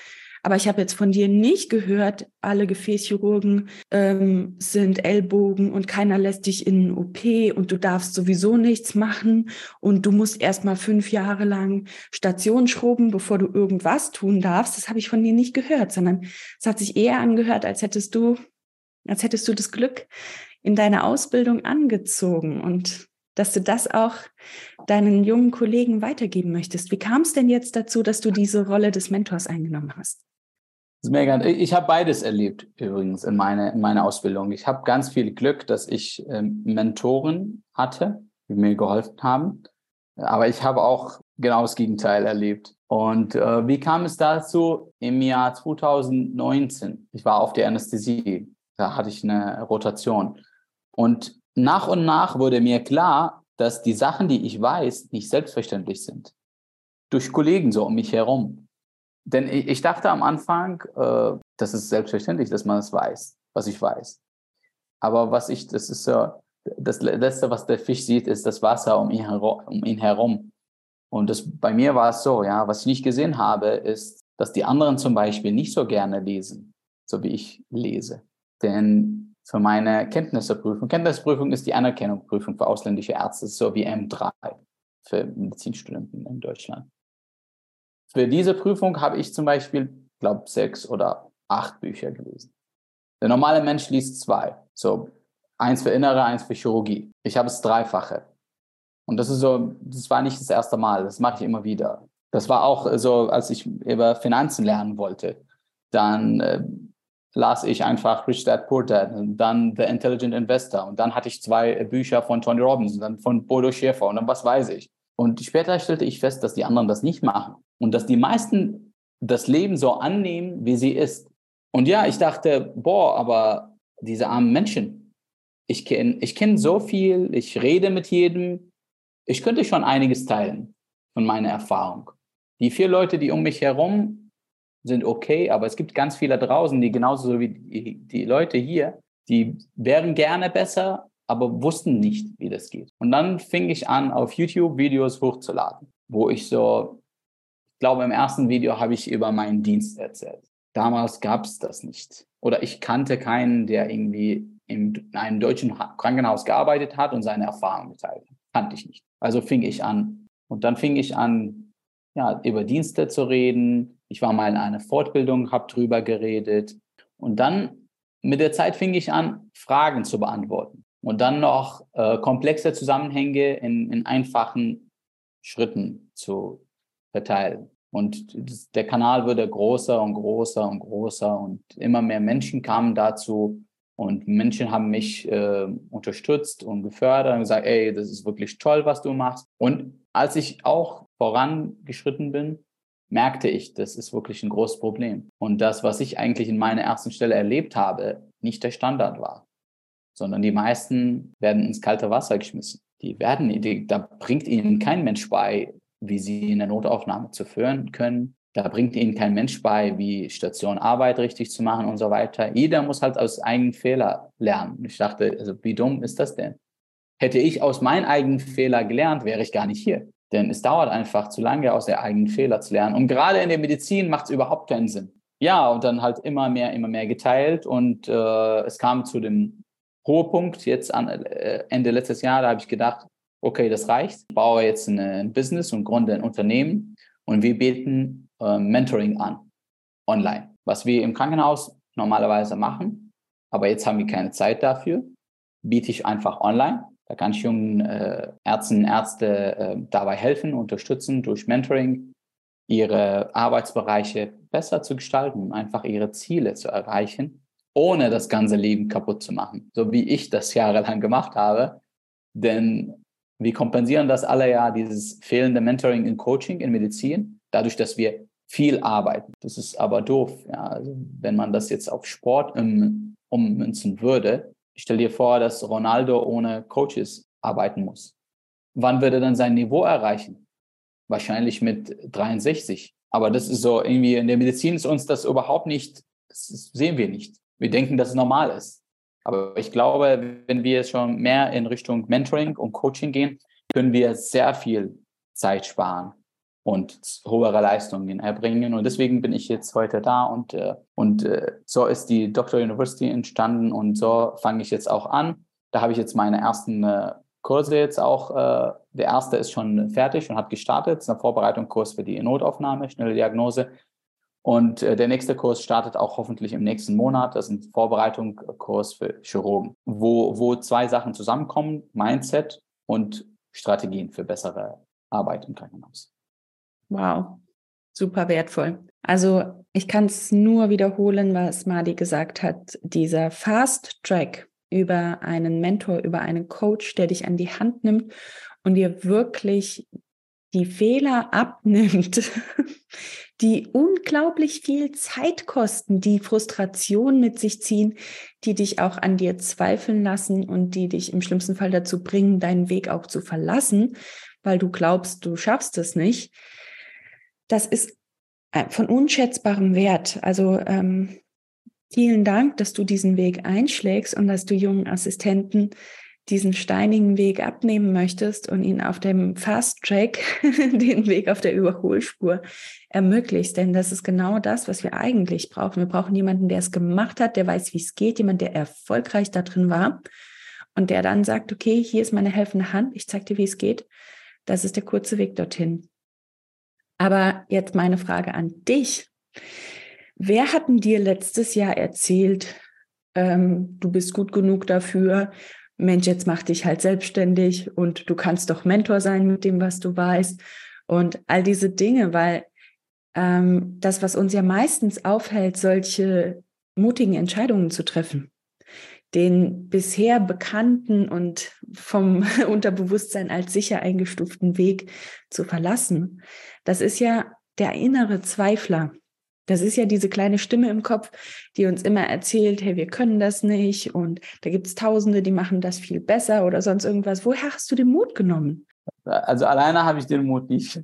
aber ich habe jetzt von dir nicht gehört, alle Gefäßchirurgen ähm, sind Ellbogen und keiner lässt dich in ein OP und du darfst sowieso nichts machen und du musst erst mal fünf Jahre lang Station schrubben, bevor du irgendwas tun darfst. Das habe ich von dir nicht gehört, sondern es hat sich eher angehört, als hättest du, als hättest du das Glück in deiner Ausbildung angezogen und dass du das auch deinen jungen Kollegen weitergeben möchtest. Wie kam es denn jetzt dazu, dass du diese Rolle des Mentors eingenommen hast? Ist mega. Ich habe beides erlebt übrigens in, meine, in meiner Ausbildung. Ich habe ganz viel Glück, dass ich ähm, Mentoren hatte, die mir geholfen haben. Aber ich habe auch genau das Gegenteil erlebt. Und äh, wie kam es dazu? Im Jahr 2019, ich war auf der Anästhesie, da hatte ich eine Rotation. Und nach und nach wurde mir klar, dass die Sachen, die ich weiß, nicht selbstverständlich sind. Durch Kollegen so um mich herum. Denn ich, dachte am Anfang, äh, das ist selbstverständlich, dass man es weiß, was ich weiß. Aber was ich, das ist so, das Letzte, was der Fisch sieht, ist das Wasser um ihn, herum, um ihn herum. Und das, bei mir war es so, ja, was ich nicht gesehen habe, ist, dass die anderen zum Beispiel nicht so gerne lesen, so wie ich lese. Denn für meine Kenntnisprüfung, Kenntnisprüfung ist die Anerkennungsprüfung für ausländische Ärzte, so wie M3 für Medizinstudenten in Deutschland. Für diese Prüfung habe ich zum Beispiel, glaube sechs oder acht Bücher gelesen. Der normale Mensch liest zwei. So eins für Innere, eins für Chirurgie. Ich habe es dreifache. Und das ist so, das war nicht das erste Mal, das mache ich immer wieder. Das war auch so, als ich über Finanzen lernen wollte. Dann äh, las ich einfach Rich Dad Poor Dad und dann The Intelligent Investor und dann hatte ich zwei Bücher von Tony Robbins und dann von Bodo Schäfer und dann was weiß ich. Und später stellte ich fest, dass die anderen das nicht machen und dass die meisten das Leben so annehmen, wie sie ist. Und ja, ich dachte, boah, aber diese armen Menschen, ich kenne ich kenn so viel, ich rede mit jedem, ich könnte schon einiges teilen von meiner Erfahrung. Die vier Leute, die um mich herum sind okay, aber es gibt ganz viele draußen, die genauso so wie die, die Leute hier, die wären gerne besser, aber wussten nicht, wie das geht. Und dann fing ich an, auf YouTube Videos hochzuladen, wo ich so glaube, im ersten Video habe ich über meinen Dienst erzählt. Damals gab es das nicht. Oder ich kannte keinen, der irgendwie in einem deutschen Krankenhaus gearbeitet hat und seine Erfahrungen geteilt hat. Kannte ich nicht. Also fing ich an. Und dann fing ich an, ja, über Dienste zu reden. Ich war mal in einer Fortbildung, habe drüber geredet. Und dann mit der Zeit fing ich an, Fragen zu beantworten und dann noch äh, komplexe Zusammenhänge in, in einfachen Schritten zu verteilen. Und der Kanal wurde größer und größer und größer und immer mehr Menschen kamen dazu und Menschen haben mich äh, unterstützt und gefördert und gesagt, ey, das ist wirklich toll, was du machst. Und als ich auch vorangeschritten bin, merkte ich, das ist wirklich ein großes Problem. Und das, was ich eigentlich in meiner ersten Stelle erlebt habe, nicht der Standard war, sondern die meisten werden ins kalte Wasser geschmissen. Die werden, die, da bringt ihnen kein Mensch bei, wie sie in der Notaufnahme zu führen können. Da bringt ihnen kein Mensch bei, wie Station Arbeit richtig zu machen und so weiter. Jeder muss halt aus eigenen Fehler lernen. Ich dachte, also wie dumm ist das denn? Hätte ich aus meinen eigenen Fehler gelernt, wäre ich gar nicht hier. Denn es dauert einfach zu lange, aus der eigenen Fehler zu lernen. Und gerade in der Medizin macht es überhaupt keinen Sinn. Ja, und dann halt immer mehr, immer mehr geteilt. Und äh, es kam zu dem Hohepunkt jetzt an, äh, Ende letztes Jahr, da habe ich gedacht, okay, das reicht. Ich baue jetzt ein Business und gründe ein Unternehmen und wir bieten äh, Mentoring an, online, was wir im Krankenhaus normalerweise machen. Aber jetzt haben wir keine Zeit dafür, biete ich einfach online. Da kann ich jungen äh, Ärzten, Ärzte äh, dabei helfen, unterstützen durch Mentoring, ihre Arbeitsbereiche besser zu gestalten, einfach ihre Ziele zu erreichen, ohne das ganze Leben kaputt zu machen, so wie ich das jahrelang gemacht habe. Denn wir kompensieren das alle ja, dieses fehlende Mentoring in Coaching, in Medizin, dadurch, dass wir viel arbeiten. Das ist aber doof. Ja. Also wenn man das jetzt auf Sport um, ummünzen würde, stell dir vor, dass Ronaldo ohne Coaches arbeiten muss. Wann würde er dann sein Niveau erreichen? Wahrscheinlich mit 63. Aber das ist so irgendwie in der Medizin ist uns das überhaupt nicht, das sehen wir nicht. Wir denken, dass es normal ist. Aber ich glaube, wenn wir schon mehr in Richtung Mentoring und Coaching gehen, können wir sehr viel Zeit sparen und höhere Leistungen erbringen. Und deswegen bin ich jetzt heute da und, äh, und äh, so ist die Doctor University entstanden und so fange ich jetzt auch an. Da habe ich jetzt meine ersten äh, Kurse jetzt auch. Der erste ist schon fertig und hat gestartet. Das ist ein Vorbereitungskurs für die Notaufnahme, schnelle Diagnose. Und äh, der nächste Kurs startet auch hoffentlich im nächsten Monat. Das ist ein Vorbereitungskurs für Chirurgen, wo, wo zwei Sachen zusammenkommen, Mindset und Strategien für bessere Arbeit im Krankenhaus. Wow, super wertvoll. Also ich kann es nur wiederholen, was Madi gesagt hat. Dieser Fast Track über einen Mentor, über einen Coach, der dich an die Hand nimmt und dir wirklich die Fehler abnimmt, die unglaublich viel Zeit kosten, die Frustration mit sich ziehen, die dich auch an dir zweifeln lassen und die dich im schlimmsten Fall dazu bringen, deinen Weg auch zu verlassen, weil du glaubst, du schaffst es nicht. Das ist äh, von unschätzbarem Wert. Also ähm, vielen Dank, dass du diesen Weg einschlägst und dass du jungen Assistenten diesen steinigen Weg abnehmen möchtest und ihnen auf dem Fast Track den Weg auf der Überholspur ermöglichst. Denn das ist genau das, was wir eigentlich brauchen. Wir brauchen jemanden, der es gemacht hat, der weiß, wie es geht, jemand, der erfolgreich da drin war und der dann sagt, okay, hier ist meine helfende Hand, ich zeige dir, wie es geht. Das ist der kurze Weg dorthin. Aber jetzt meine Frage an dich. Wer hat denn dir letztes Jahr erzählt, ähm, du bist gut genug dafür Mensch, jetzt mach dich halt selbstständig und du kannst doch Mentor sein mit dem, was du weißt. Und all diese Dinge, weil ähm, das, was uns ja meistens aufhält, solche mutigen Entscheidungen zu treffen, den bisher bekannten und vom Unterbewusstsein als sicher eingestuften Weg zu verlassen, das ist ja der innere Zweifler, das ist ja diese kleine Stimme im Kopf, die uns immer erzählt, hey, wir können das nicht und da gibt es Tausende, die machen das viel besser oder sonst irgendwas. Woher hast du den Mut genommen? Also alleine habe ich den Mut nicht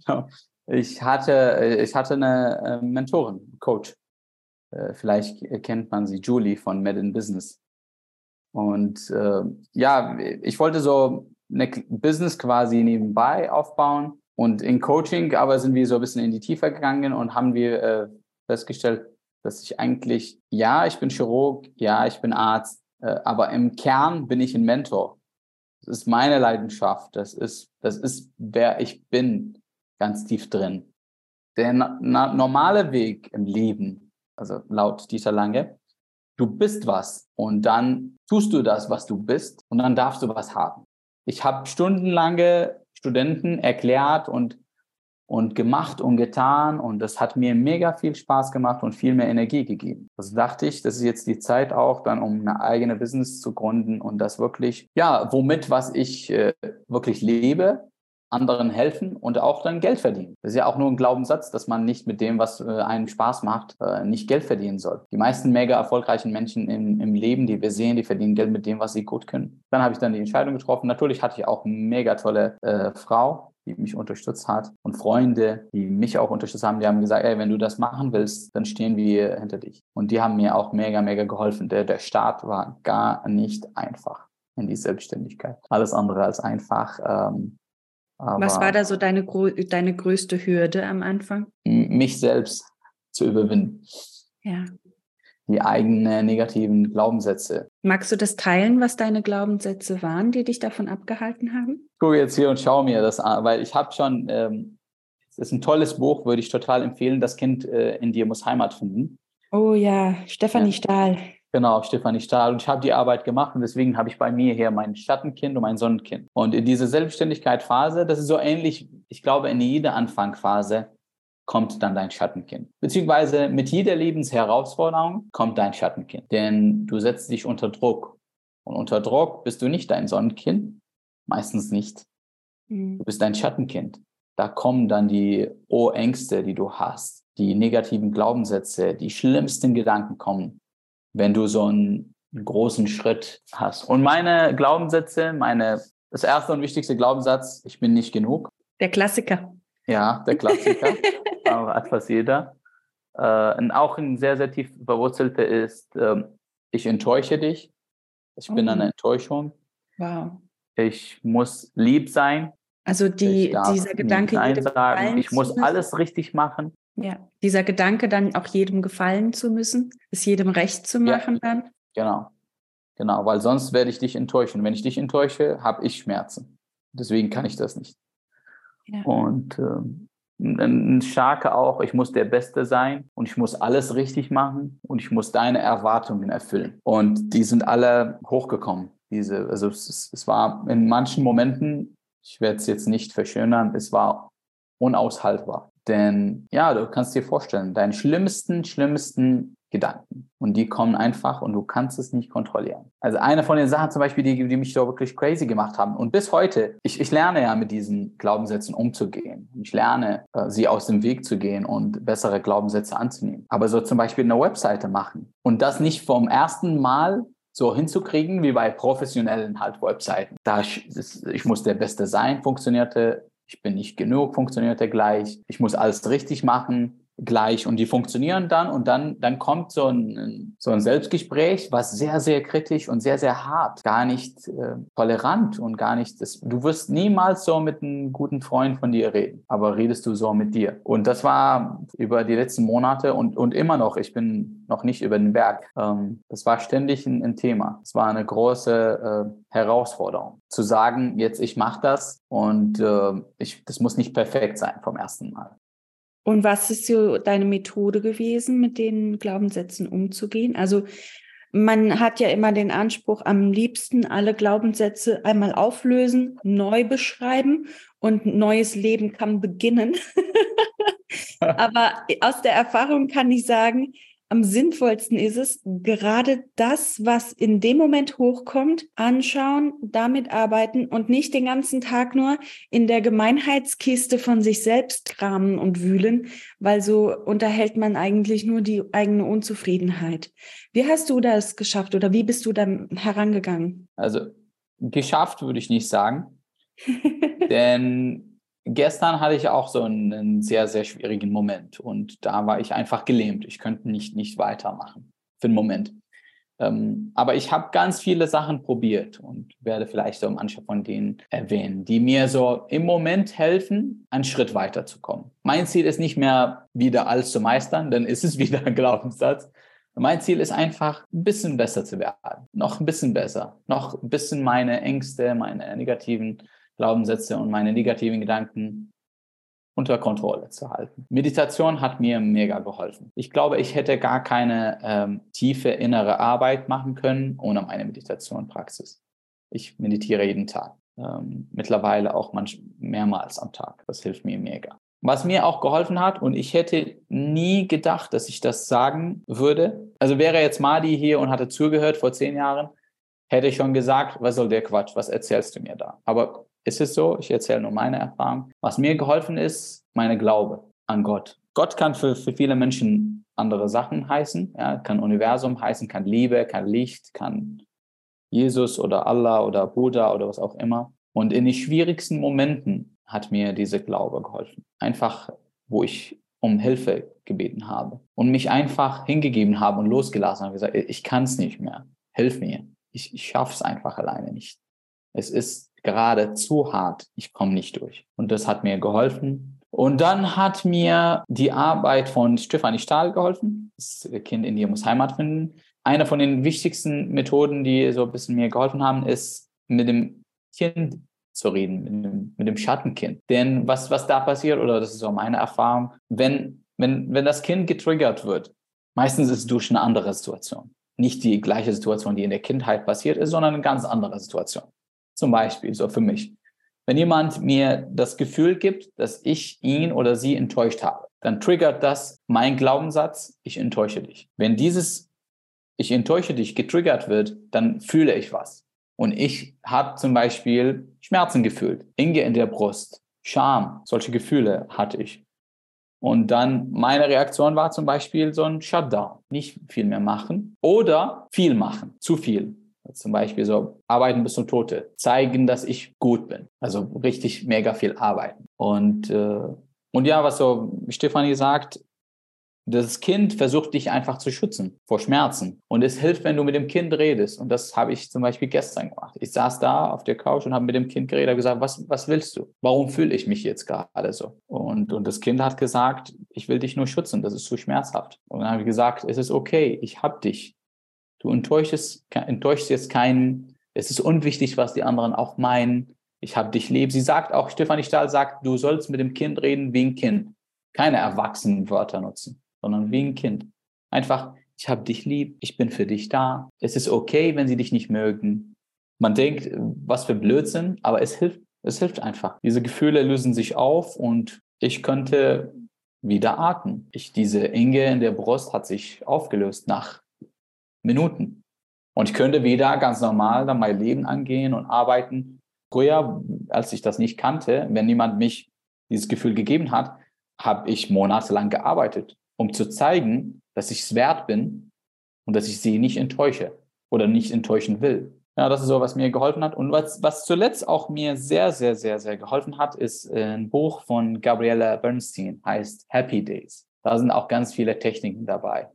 Ich hatte, ich hatte eine äh, Mentorin, Coach. Äh, vielleicht kennt man sie, Julie von Med in Business. Und äh, ja, ich wollte so ein Business quasi nebenbei aufbauen und in Coaching, aber sind wir so ein bisschen in die Tiefe gegangen und haben wir äh, festgestellt, dass ich eigentlich, ja, ich bin Chirurg, ja, ich bin Arzt, äh, aber im Kern bin ich ein Mentor. Das ist meine Leidenschaft. Das ist, das ist, wer ich bin, ganz tief drin. Der normale Weg im Leben, also laut Dieter Lange, du bist was und dann tust du das, was du bist und dann darfst du was haben. Ich habe stundenlange Studenten erklärt und und gemacht und getan und das hat mir mega viel Spaß gemacht und viel mehr Energie gegeben. Also dachte ich, das ist jetzt die Zeit auch dann, um eine eigene Business zu gründen und das wirklich, ja, womit, was ich äh, wirklich lebe, anderen helfen und auch dann Geld verdienen. Das ist ja auch nur ein Glaubenssatz, dass man nicht mit dem, was äh, einem Spaß macht, äh, nicht Geld verdienen soll. Die meisten mega erfolgreichen Menschen im, im Leben, die wir sehen, die verdienen Geld mit dem, was sie gut können. Dann habe ich dann die Entscheidung getroffen. Natürlich hatte ich auch eine mega tolle äh, Frau, die mich unterstützt hat und Freunde, die mich auch unterstützt haben, die haben gesagt, ey, wenn du das machen willst, dann stehen wir hinter dich. Und die haben mir auch mega, mega geholfen. Der, der Start war gar nicht einfach in die Selbstständigkeit. Alles andere als einfach. Ähm, Was war da so deine, deine größte Hürde am Anfang? Mich selbst zu überwinden. Ja die eigenen negativen Glaubenssätze. Magst du das teilen, was deine Glaubenssätze waren, die dich davon abgehalten haben? Ich gucke jetzt hier und schaue mir das an, weil ich habe schon, ähm, es ist ein tolles Buch, würde ich total empfehlen. Das Kind äh, in dir muss Heimat finden. Oh ja, Stefanie ja. Stahl. Genau, Stefanie Stahl. Und ich habe die Arbeit gemacht und deswegen habe ich bei mir hier mein Schattenkind und mein Sonnenkind. Und in dieser Selbstständigkeit-Phase, das ist so ähnlich, ich glaube, in jeder Anfangphase, kommt dann dein Schattenkind. Beziehungsweise mit jeder Lebensherausforderung kommt dein Schattenkind. Denn du setzt dich unter Druck. Und unter Druck bist du nicht dein Sonnenkind. Meistens nicht. Mhm. Du bist dein Schattenkind. Da kommen dann die Oh-Ängste, die du hast, die negativen Glaubenssätze, die schlimmsten Gedanken kommen, wenn du so einen großen Schritt hast. Und meine Glaubenssätze, meine, das erste und wichtigste Glaubenssatz, ich bin nicht genug. Der Klassiker. Ja, der Klassiker. auch etwas jeder. Äh, und auch ein sehr, sehr tief verwurzelter ist, äh, ich enttäusche dich. Ich bin eine oh. Enttäuschung. Wow. Ich muss lieb sein. Also die, dieser Gedanke, Nein sagen. ich muss alles richtig machen. Ja, dieser Gedanke dann auch jedem gefallen zu müssen, es jedem recht zu machen ja. dann. Genau, genau, weil sonst werde ich dich enttäuschen. Wenn ich dich enttäusche, habe ich Schmerzen. Deswegen kann ich das nicht. Und ähm, ein Starke auch, ich muss der Beste sein und ich muss alles richtig machen und ich muss deine Erwartungen erfüllen. Und die sind alle hochgekommen. Diese, also es, es war in manchen Momenten, ich werde es jetzt nicht verschönern, es war unaushaltbar. Denn ja, du kannst dir vorstellen, deinen schlimmsten, schlimmsten Gedanken. Und die kommen einfach und du kannst es nicht kontrollieren. Also eine von den Sachen zum Beispiel, die, die mich so wirklich crazy gemacht haben. Und bis heute, ich, ich lerne ja mit diesen Glaubenssätzen umzugehen. Ich lerne, äh, sie aus dem Weg zu gehen und bessere Glaubenssätze anzunehmen. Aber so zum Beispiel eine Webseite machen. Und das nicht vom ersten Mal so hinzukriegen wie bei professionellen halt Webseiten. Da ich, ich muss der Beste sein, funktionierte. Ich bin nicht genug, funktionierte gleich. Ich muss alles richtig machen gleich und die funktionieren dann und dann, dann kommt so ein, so ein Selbstgespräch, was sehr, sehr kritisch und sehr, sehr hart, gar nicht äh, tolerant und gar nicht, das, du wirst niemals so mit einem guten Freund von dir reden, aber redest du so mit dir. Und das war über die letzten Monate und, und immer noch, ich bin noch nicht über den Berg. Ähm, das war ständig ein, ein Thema. Es war eine große äh, Herausforderung. Zu sagen, jetzt ich mache das und äh, ich, das muss nicht perfekt sein vom ersten Mal. Und was ist so deine Methode gewesen, mit den Glaubenssätzen umzugehen? Also man hat ja immer den Anspruch, am liebsten alle Glaubenssätze einmal auflösen, neu beschreiben und neues Leben kann beginnen. Aber aus der Erfahrung kann ich sagen, am sinnvollsten ist es, gerade das, was in dem Moment hochkommt, anschauen, damit arbeiten und nicht den ganzen Tag nur in der Gemeinheitskiste von sich selbst kramen und wühlen, weil so unterhält man eigentlich nur die eigene Unzufriedenheit. Wie hast du das geschafft oder wie bist du dann herangegangen? Also geschafft würde ich nicht sagen, denn gestern hatte ich auch so einen, einen, sehr, sehr schwierigen Moment und da war ich einfach gelähmt. Ich könnte nicht, nicht weitermachen für einen Moment. Ähm, aber ich habe ganz viele Sachen probiert und werde vielleicht so manche von denen erwähnen, die mir so im Moment helfen, einen Schritt weiterzukommen. Mein Ziel ist nicht mehr wieder alles zu meistern, dann ist es wieder ein Glaubenssatz. Mein Ziel ist einfach, ein bisschen besser zu werden. Noch ein bisschen besser. Noch ein bisschen meine Ängste, meine negativen Glaubenssätze und meine negativen Gedanken unter Kontrolle zu halten. Meditation hat mir mega geholfen. Ich glaube, ich hätte gar keine ähm, tiefe innere Arbeit machen können ohne meine Meditationpraxis. Ich meditiere jeden Tag. Ähm, mittlerweile auch manch mehrmals am Tag. Das hilft mir mega. Was mir auch geholfen hat, und ich hätte nie gedacht, dass ich das sagen würde. Also wäre jetzt Madi hier und hatte zugehört vor zehn Jahren, hätte ich schon gesagt, was soll der Quatsch, was erzählst du mir da? Aber ist es so, ich erzähle nur meine Erfahrung. Was mir geholfen ist, meine Glaube an Gott. Gott kann für, für viele Menschen andere Sachen heißen, ja, kann Universum heißen, kann Liebe, kann Licht, kann Jesus oder Allah oder Buddha oder was auch immer. Und in den schwierigsten Momenten hat mir diese Glaube geholfen. Einfach, wo ich um Hilfe gebeten habe und mich einfach hingegeben habe und losgelassen habe, gesagt, ich kann es nicht mehr, hilf mir. Ich, ich schaffe es einfach alleine nicht. Es ist gerade zu hart, ich komme nicht durch. Und das hat mir geholfen. Und dann hat mir die Arbeit von Stefanie Stahl geholfen. Das Kind in dir muss Heimat finden. Eine von den wichtigsten Methoden, die so ein bisschen mir geholfen haben, ist mit dem Kind zu reden, mit dem, mit dem Schattenkind. Denn was, was da passiert, oder das ist so meine Erfahrung, wenn, wenn, wenn das Kind getriggert wird, meistens ist es durch eine andere Situation. Nicht die gleiche Situation, die in der Kindheit passiert ist, sondern eine ganz andere Situation. Zum Beispiel, so für mich. Wenn jemand mir das Gefühl gibt, dass ich ihn oder sie enttäuscht habe, dann triggert das mein Glaubenssatz, ich enttäusche dich. Wenn dieses ich enttäusche dich getriggert wird, dann fühle ich was. Und ich habe zum Beispiel Schmerzen gefühlt, Inge in der Brust, Scham, solche Gefühle hatte ich. Und dann meine Reaktion war zum Beispiel so ein Shutdown. Nicht viel mehr machen oder viel machen, zu viel. Zum Beispiel so arbeiten bis zum Tote, zeigen, dass ich gut bin. Also richtig mega viel arbeiten. Und, äh, und ja, was so Stefanie sagt, das Kind versucht dich einfach zu schützen vor Schmerzen. Und es hilft, wenn du mit dem Kind redest. Und das habe ich zum Beispiel gestern gemacht. Ich saß da auf der Couch und habe mit dem Kind geredet und gesagt, was, was willst du? Warum fühle ich mich jetzt gerade so? Und, und das Kind hat gesagt, ich will dich nur schützen, das ist zu schmerzhaft. Und dann habe ich gesagt, es ist okay, ich habe dich. Du enttäuschst, enttäuschst jetzt keinen. Es ist unwichtig, was die anderen auch meinen. Ich habe dich lieb. Sie sagt auch, Stefanie Stahl sagt, du sollst mit dem Kind reden wie ein Kind. Keine erwachsenen Wörter nutzen sondern wie ein Kind. Einfach, ich habe dich lieb, ich bin für dich da. Es ist okay, wenn sie dich nicht mögen. Man denkt, was für Blödsinn, aber es hilft, es hilft einfach. Diese Gefühle lösen sich auf und ich könnte wieder atmen. Ich, diese Enge in der Brust hat sich aufgelöst nach Minuten. Und ich könnte wieder ganz normal dann mein Leben angehen und arbeiten. Früher, als ich das nicht kannte, wenn niemand mich dieses Gefühl gegeben hat, habe ich monatelang gearbeitet um zu zeigen, dass ich es wert bin und dass ich sie nicht enttäusche oder nicht enttäuschen will. Ja, das ist so, was mir geholfen hat. Und was, was zuletzt auch mir sehr, sehr, sehr, sehr geholfen hat, ist ein Buch von Gabriella Bernstein, heißt Happy Days. Da sind auch ganz viele Techniken dabei,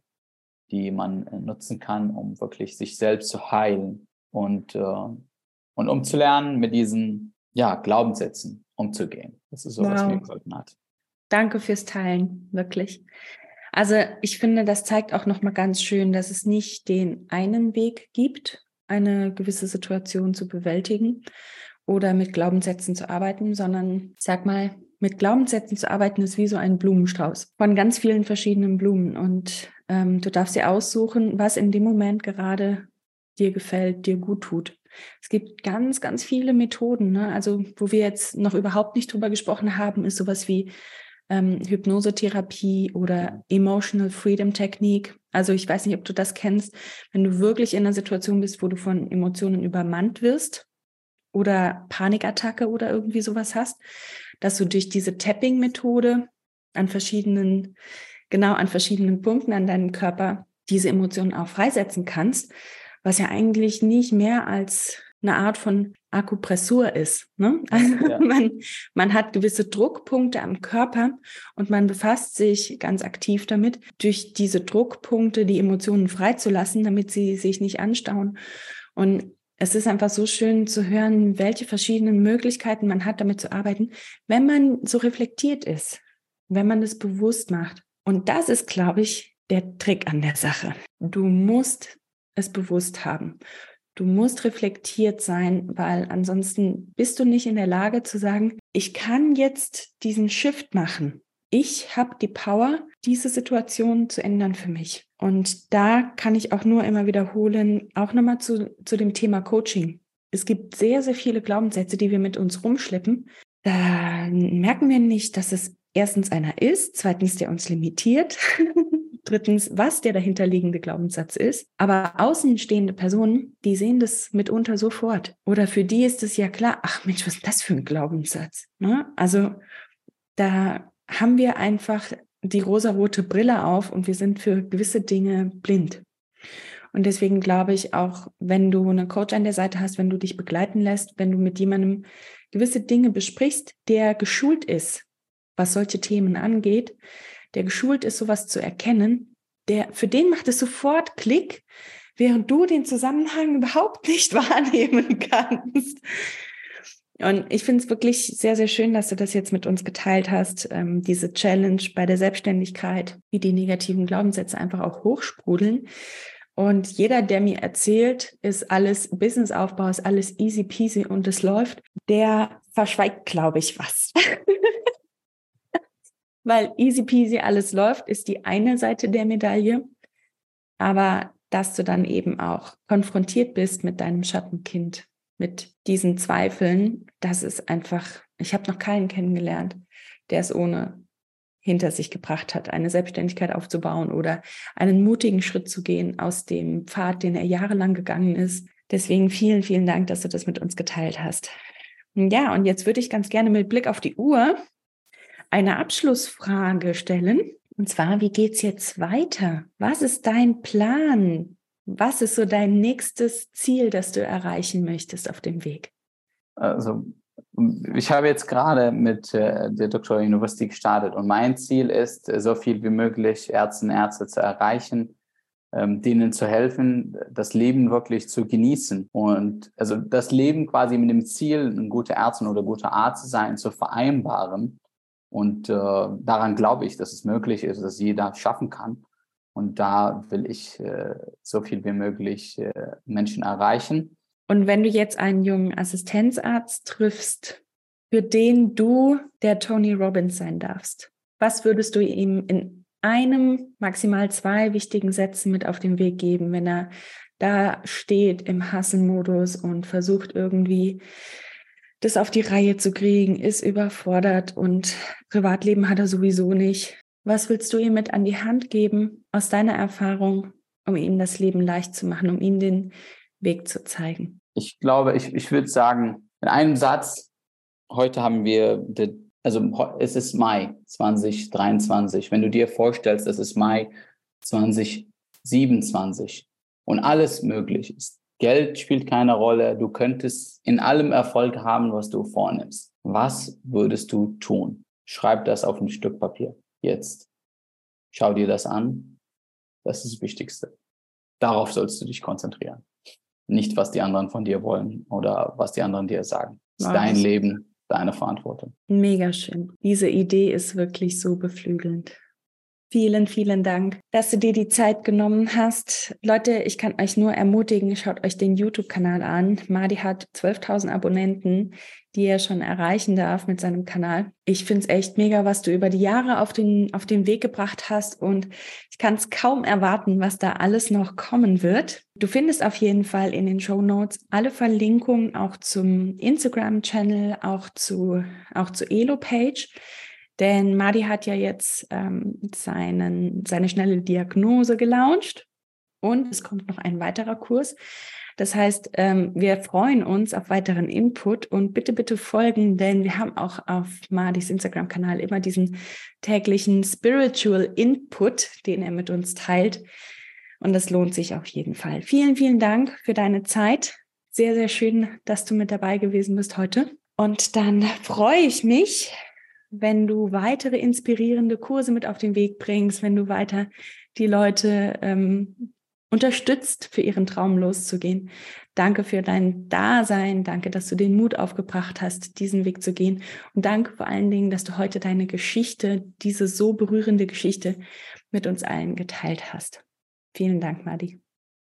die man äh, nutzen kann, um wirklich sich selbst zu heilen und, äh, und um zu lernen, mit diesen ja, Glaubenssätzen umzugehen. Das ist so, wow. was mir geholfen hat. Danke fürs Teilen, wirklich. Also ich finde, das zeigt auch nochmal ganz schön, dass es nicht den einen Weg gibt, eine gewisse Situation zu bewältigen oder mit Glaubenssätzen zu arbeiten, sondern sag mal, mit Glaubenssätzen zu arbeiten ist wie so ein Blumenstrauß von ganz vielen verschiedenen Blumen. Und ähm, du darfst dir aussuchen, was in dem Moment gerade dir gefällt, dir gut tut. Es gibt ganz, ganz viele Methoden. Ne? Also, wo wir jetzt noch überhaupt nicht drüber gesprochen haben, ist sowas wie ähm, Hypnosetherapie oder Emotional Freedom Technik. Also ich weiß nicht, ob du das kennst, wenn du wirklich in einer Situation bist, wo du von Emotionen übermannt wirst oder Panikattacke oder irgendwie sowas hast, dass du durch diese Tapping-Methode an verschiedenen, genau an verschiedenen Punkten an deinem Körper diese Emotionen auch freisetzen kannst, was ja eigentlich nicht mehr als eine Art von Akupressur ist. Ne? Also ja. man, man hat gewisse Druckpunkte am Körper und man befasst sich ganz aktiv damit, durch diese Druckpunkte die Emotionen freizulassen, damit sie sich nicht anstauen. Und es ist einfach so schön zu hören, welche verschiedenen Möglichkeiten man hat, damit zu arbeiten, wenn man so reflektiert ist, wenn man das bewusst macht. Und das ist, glaube ich, der Trick an der Sache. Du musst es bewusst haben. Du musst reflektiert sein, weil ansonsten bist du nicht in der Lage zu sagen, ich kann jetzt diesen Shift machen. Ich habe die Power, diese Situation zu ändern für mich. Und da kann ich auch nur immer wiederholen, auch nochmal zu, zu dem Thema Coaching. Es gibt sehr, sehr viele Glaubenssätze, die wir mit uns rumschleppen. Da merken wir nicht, dass es erstens einer ist, zweitens, der uns limitiert drittens, was der dahinterliegende Glaubenssatz ist. Aber außenstehende Personen, die sehen das mitunter sofort. Oder für die ist es ja klar, ach Mensch, was ist das für ein Glaubenssatz? Ne? Also da haben wir einfach die rosarote Brille auf und wir sind für gewisse Dinge blind. Und deswegen glaube ich auch, wenn du eine Coach an der Seite hast, wenn du dich begleiten lässt, wenn du mit jemandem gewisse Dinge besprichst, der geschult ist, was solche Themen angeht, der geschult ist, sowas zu erkennen, der, für den macht es sofort Klick, während du den Zusammenhang überhaupt nicht wahrnehmen kannst. Und ich finde es wirklich sehr, sehr schön, dass du das jetzt mit uns geteilt hast, ähm, diese Challenge bei der Selbstständigkeit, wie die negativen Glaubenssätze einfach auch hochsprudeln. Und jeder, der mir erzählt, ist alles Businessaufbau, ist alles easy peasy und es läuft, der verschweigt, glaube ich, was. weil easy peasy alles läuft, ist die eine Seite der Medaille. Aber dass du dann eben auch konfrontiert bist mit deinem Schattenkind, mit diesen Zweifeln, das ist einfach, ich habe noch keinen kennengelernt, der es ohne hinter sich gebracht hat, eine Selbstständigkeit aufzubauen oder einen mutigen Schritt zu gehen aus dem Pfad, den er jahrelang gegangen ist. Deswegen vielen, vielen Dank, dass du das mit uns geteilt hast. Ja, und jetzt würde ich ganz gerne mit Blick auf die Uhr eine Abschlussfrage stellen. Und zwar, wie geht's jetzt weiter? Was ist dein Plan? Was ist so dein nächstes Ziel, das du erreichen möchtest auf dem Weg? Also, ich habe jetzt gerade mit äh, der Dr. University gestartet und mein Ziel ist, so viel wie möglich Ärzte und Ärzte zu erreichen, ähm, denen zu helfen, das Leben wirklich zu genießen und also das Leben quasi mit dem Ziel, ein guter Ärztin oder guter Arzt zu sein, zu vereinbaren und äh, daran glaube ich, dass es möglich ist, dass jeder schaffen kann. Und da will ich äh, so viel wie möglich äh, Menschen erreichen. Und wenn du jetzt einen jungen Assistenzarzt triffst, für den du der Tony Robbins sein darfst, was würdest du ihm in einem, maximal zwei wichtigen Sätzen mit auf den Weg geben, wenn er da steht im Hassenmodus und versucht irgendwie das auf die Reihe zu kriegen, ist überfordert und Privatleben hat er sowieso nicht. Was willst du ihm mit an die Hand geben aus deiner Erfahrung, um ihm das Leben leicht zu machen, um ihm den Weg zu zeigen? Ich glaube, ich, ich würde sagen, in einem Satz, heute haben wir, also es ist Mai 2023. Wenn du dir vorstellst, es ist Mai 2027 und alles möglich ist, Geld spielt keine Rolle. Du könntest in allem Erfolg haben, was du vornimmst. Was würdest du tun? Schreib das auf ein Stück Papier. Jetzt. Schau dir das an. Das ist das Wichtigste. Darauf sollst du dich konzentrieren. Nicht, was die anderen von dir wollen oder was die anderen dir sagen. Es ist dein Leben, deine Verantwortung. Mega schön. Diese Idee ist wirklich so beflügelnd. Vielen, vielen Dank, dass du dir die Zeit genommen hast. Leute, ich kann euch nur ermutigen, schaut euch den YouTube-Kanal an. Madi hat 12.000 Abonnenten, die er schon erreichen darf mit seinem Kanal. Ich finde es echt mega, was du über die Jahre auf den, auf den Weg gebracht hast und ich kann es kaum erwarten, was da alles noch kommen wird. Du findest auf jeden Fall in den Show Notes alle Verlinkungen auch zum Instagram-Channel, auch zu, auch zu Elo-Page. Denn Madi hat ja jetzt ähm, seinen, seine schnelle Diagnose gelauncht und es kommt noch ein weiterer Kurs. Das heißt, ähm, wir freuen uns auf weiteren Input und bitte, bitte folgen, denn wir haben auch auf Madis Instagram-Kanal immer diesen täglichen Spiritual Input, den er mit uns teilt. Und das lohnt sich auf jeden Fall. Vielen, vielen Dank für deine Zeit. Sehr, sehr schön, dass du mit dabei gewesen bist heute. Und dann freue ich mich, wenn du weitere inspirierende Kurse mit auf den Weg bringst, wenn du weiter die Leute ähm, unterstützt, für ihren Traum loszugehen. Danke für dein Dasein. Danke, dass du den Mut aufgebracht hast, diesen Weg zu gehen. Und danke vor allen Dingen, dass du heute deine Geschichte, diese so berührende Geschichte mit uns allen geteilt hast. Vielen Dank, Madi.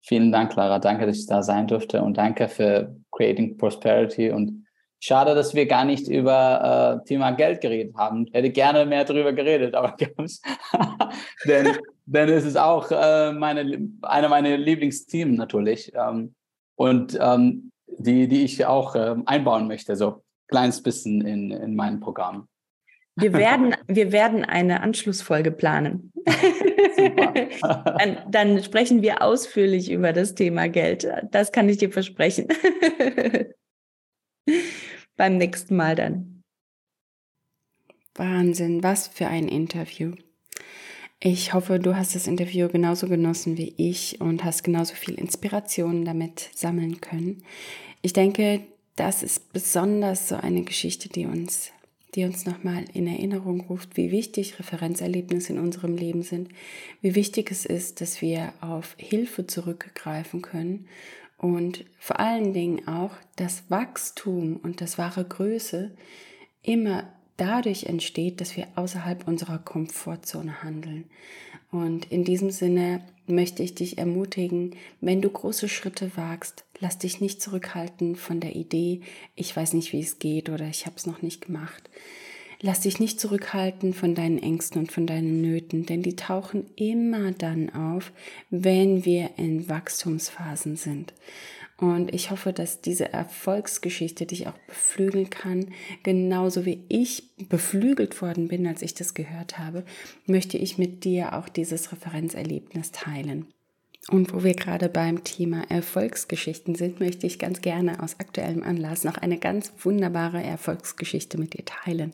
Vielen Dank, Clara. Danke, dass ich da sein durfte und danke für Creating Prosperity. Und schade, dass wir gar nicht über äh, Thema Geld geredet haben. Ich hätte gerne mehr darüber geredet, aber denn, denn es ist auch äh, meine, einer meiner Lieblingsthemen natürlich. Ähm, und ähm, die, die ich auch äh, einbauen möchte, so kleines bisschen in, in mein Programm. Wir werden, wir werden eine Anschlussfolge planen. dann, dann, sprechen wir ausführlich über das Thema Geld. Das kann ich dir versprechen. Beim nächsten Mal dann. Wahnsinn, was für ein Interview. Ich hoffe, du hast das Interview genauso genossen wie ich und hast genauso viel Inspiration damit sammeln können. Ich denke, das ist besonders so eine Geschichte, die uns die uns nochmal in Erinnerung ruft, wie wichtig Referenzerlebnisse in unserem Leben sind, wie wichtig es ist, dass wir auf Hilfe zurückgreifen können und vor allen Dingen auch das Wachstum und das wahre Größe immer dadurch entsteht, dass wir außerhalb unserer Komfortzone handeln. Und in diesem Sinne möchte ich dich ermutigen, wenn du große Schritte wagst, lass dich nicht zurückhalten von der Idee, ich weiß nicht, wie es geht oder ich habe es noch nicht gemacht. Lass dich nicht zurückhalten von deinen Ängsten und von deinen Nöten, denn die tauchen immer dann auf, wenn wir in Wachstumsphasen sind. Und ich hoffe, dass diese Erfolgsgeschichte dich auch beflügeln kann. Genauso wie ich beflügelt worden bin, als ich das gehört habe, möchte ich mit dir auch dieses Referenzerlebnis teilen. Und wo wir gerade beim Thema Erfolgsgeschichten sind, möchte ich ganz gerne aus aktuellem Anlass noch eine ganz wunderbare Erfolgsgeschichte mit dir teilen.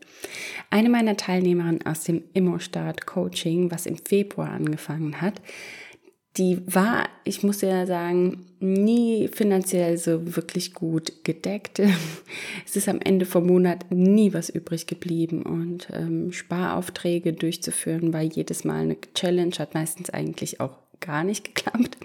Eine meiner Teilnehmerinnen aus dem Immostart Coaching, was im Februar angefangen hat, die war, ich muss ja sagen, nie finanziell so wirklich gut gedeckt. Es ist am Ende vom Monat nie was übrig geblieben und ähm, Sparaufträge durchzuführen war jedes Mal eine Challenge, hat meistens eigentlich auch gar nicht geklappt.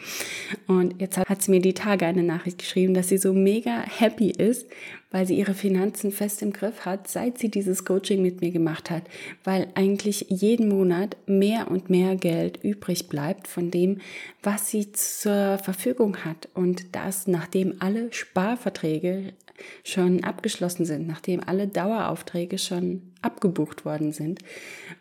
Und jetzt hat sie mir die Tage eine Nachricht geschrieben, dass sie so mega happy ist, weil sie ihre Finanzen fest im Griff hat, seit sie dieses Coaching mit mir gemacht hat, weil eigentlich jeden Monat mehr und mehr Geld übrig bleibt von dem, was sie zur Verfügung hat. Und das, nachdem alle Sparverträge schon abgeschlossen sind, nachdem alle Daueraufträge schon abgebucht worden sind.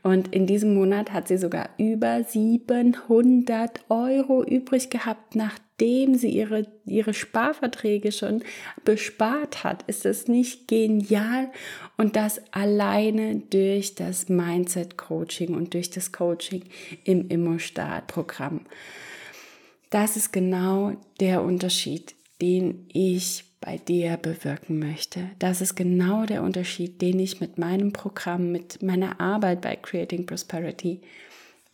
Und in diesem Monat hat sie sogar über 700 Euro übrig gehabt, nachdem sie ihre, ihre Sparverträge schon bespart hat. Ist das nicht genial? Und das alleine durch das Mindset Coaching und durch das Coaching im Immostart-Programm. Das ist genau der Unterschied, den ich bei dir bewirken möchte. Das ist genau der Unterschied, den ich mit meinem Programm, mit meiner Arbeit bei Creating Prosperity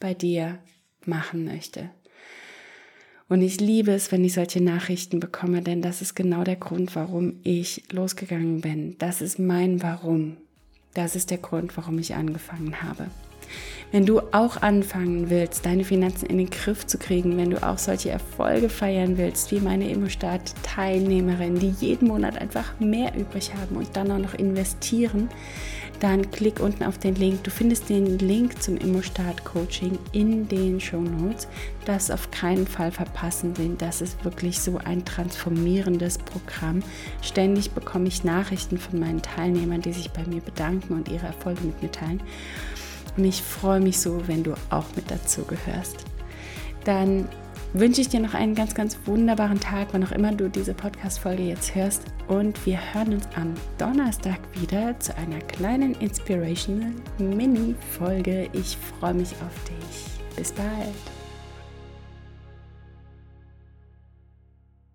bei dir machen möchte. Und ich liebe es, wenn ich solche Nachrichten bekomme, denn das ist genau der Grund, warum ich losgegangen bin. Das ist mein Warum. Das ist der Grund, warum ich angefangen habe. Wenn du auch anfangen willst, deine Finanzen in den Griff zu kriegen, wenn du auch solche Erfolge feiern willst, wie meine Immostart-Teilnehmerin, die jeden Monat einfach mehr übrig haben und dann auch noch investieren, dann klick unten auf den Link. Du findest den Link zum Immostart-Coaching in den Show Notes. Das auf keinen Fall verpassen, denn das ist wirklich so ein transformierendes Programm. Ständig bekomme ich Nachrichten von meinen Teilnehmern, die sich bei mir bedanken und ihre Erfolge mit mir teilen. Und ich freue mich so, wenn du auch mit dazu gehörst. Dann wünsche ich dir noch einen ganz, ganz wunderbaren Tag, wann auch immer du diese Podcast-Folge jetzt hörst. Und wir hören uns am Donnerstag wieder zu einer kleinen Inspirational Mini-Folge. Ich freue mich auf dich. Bis bald.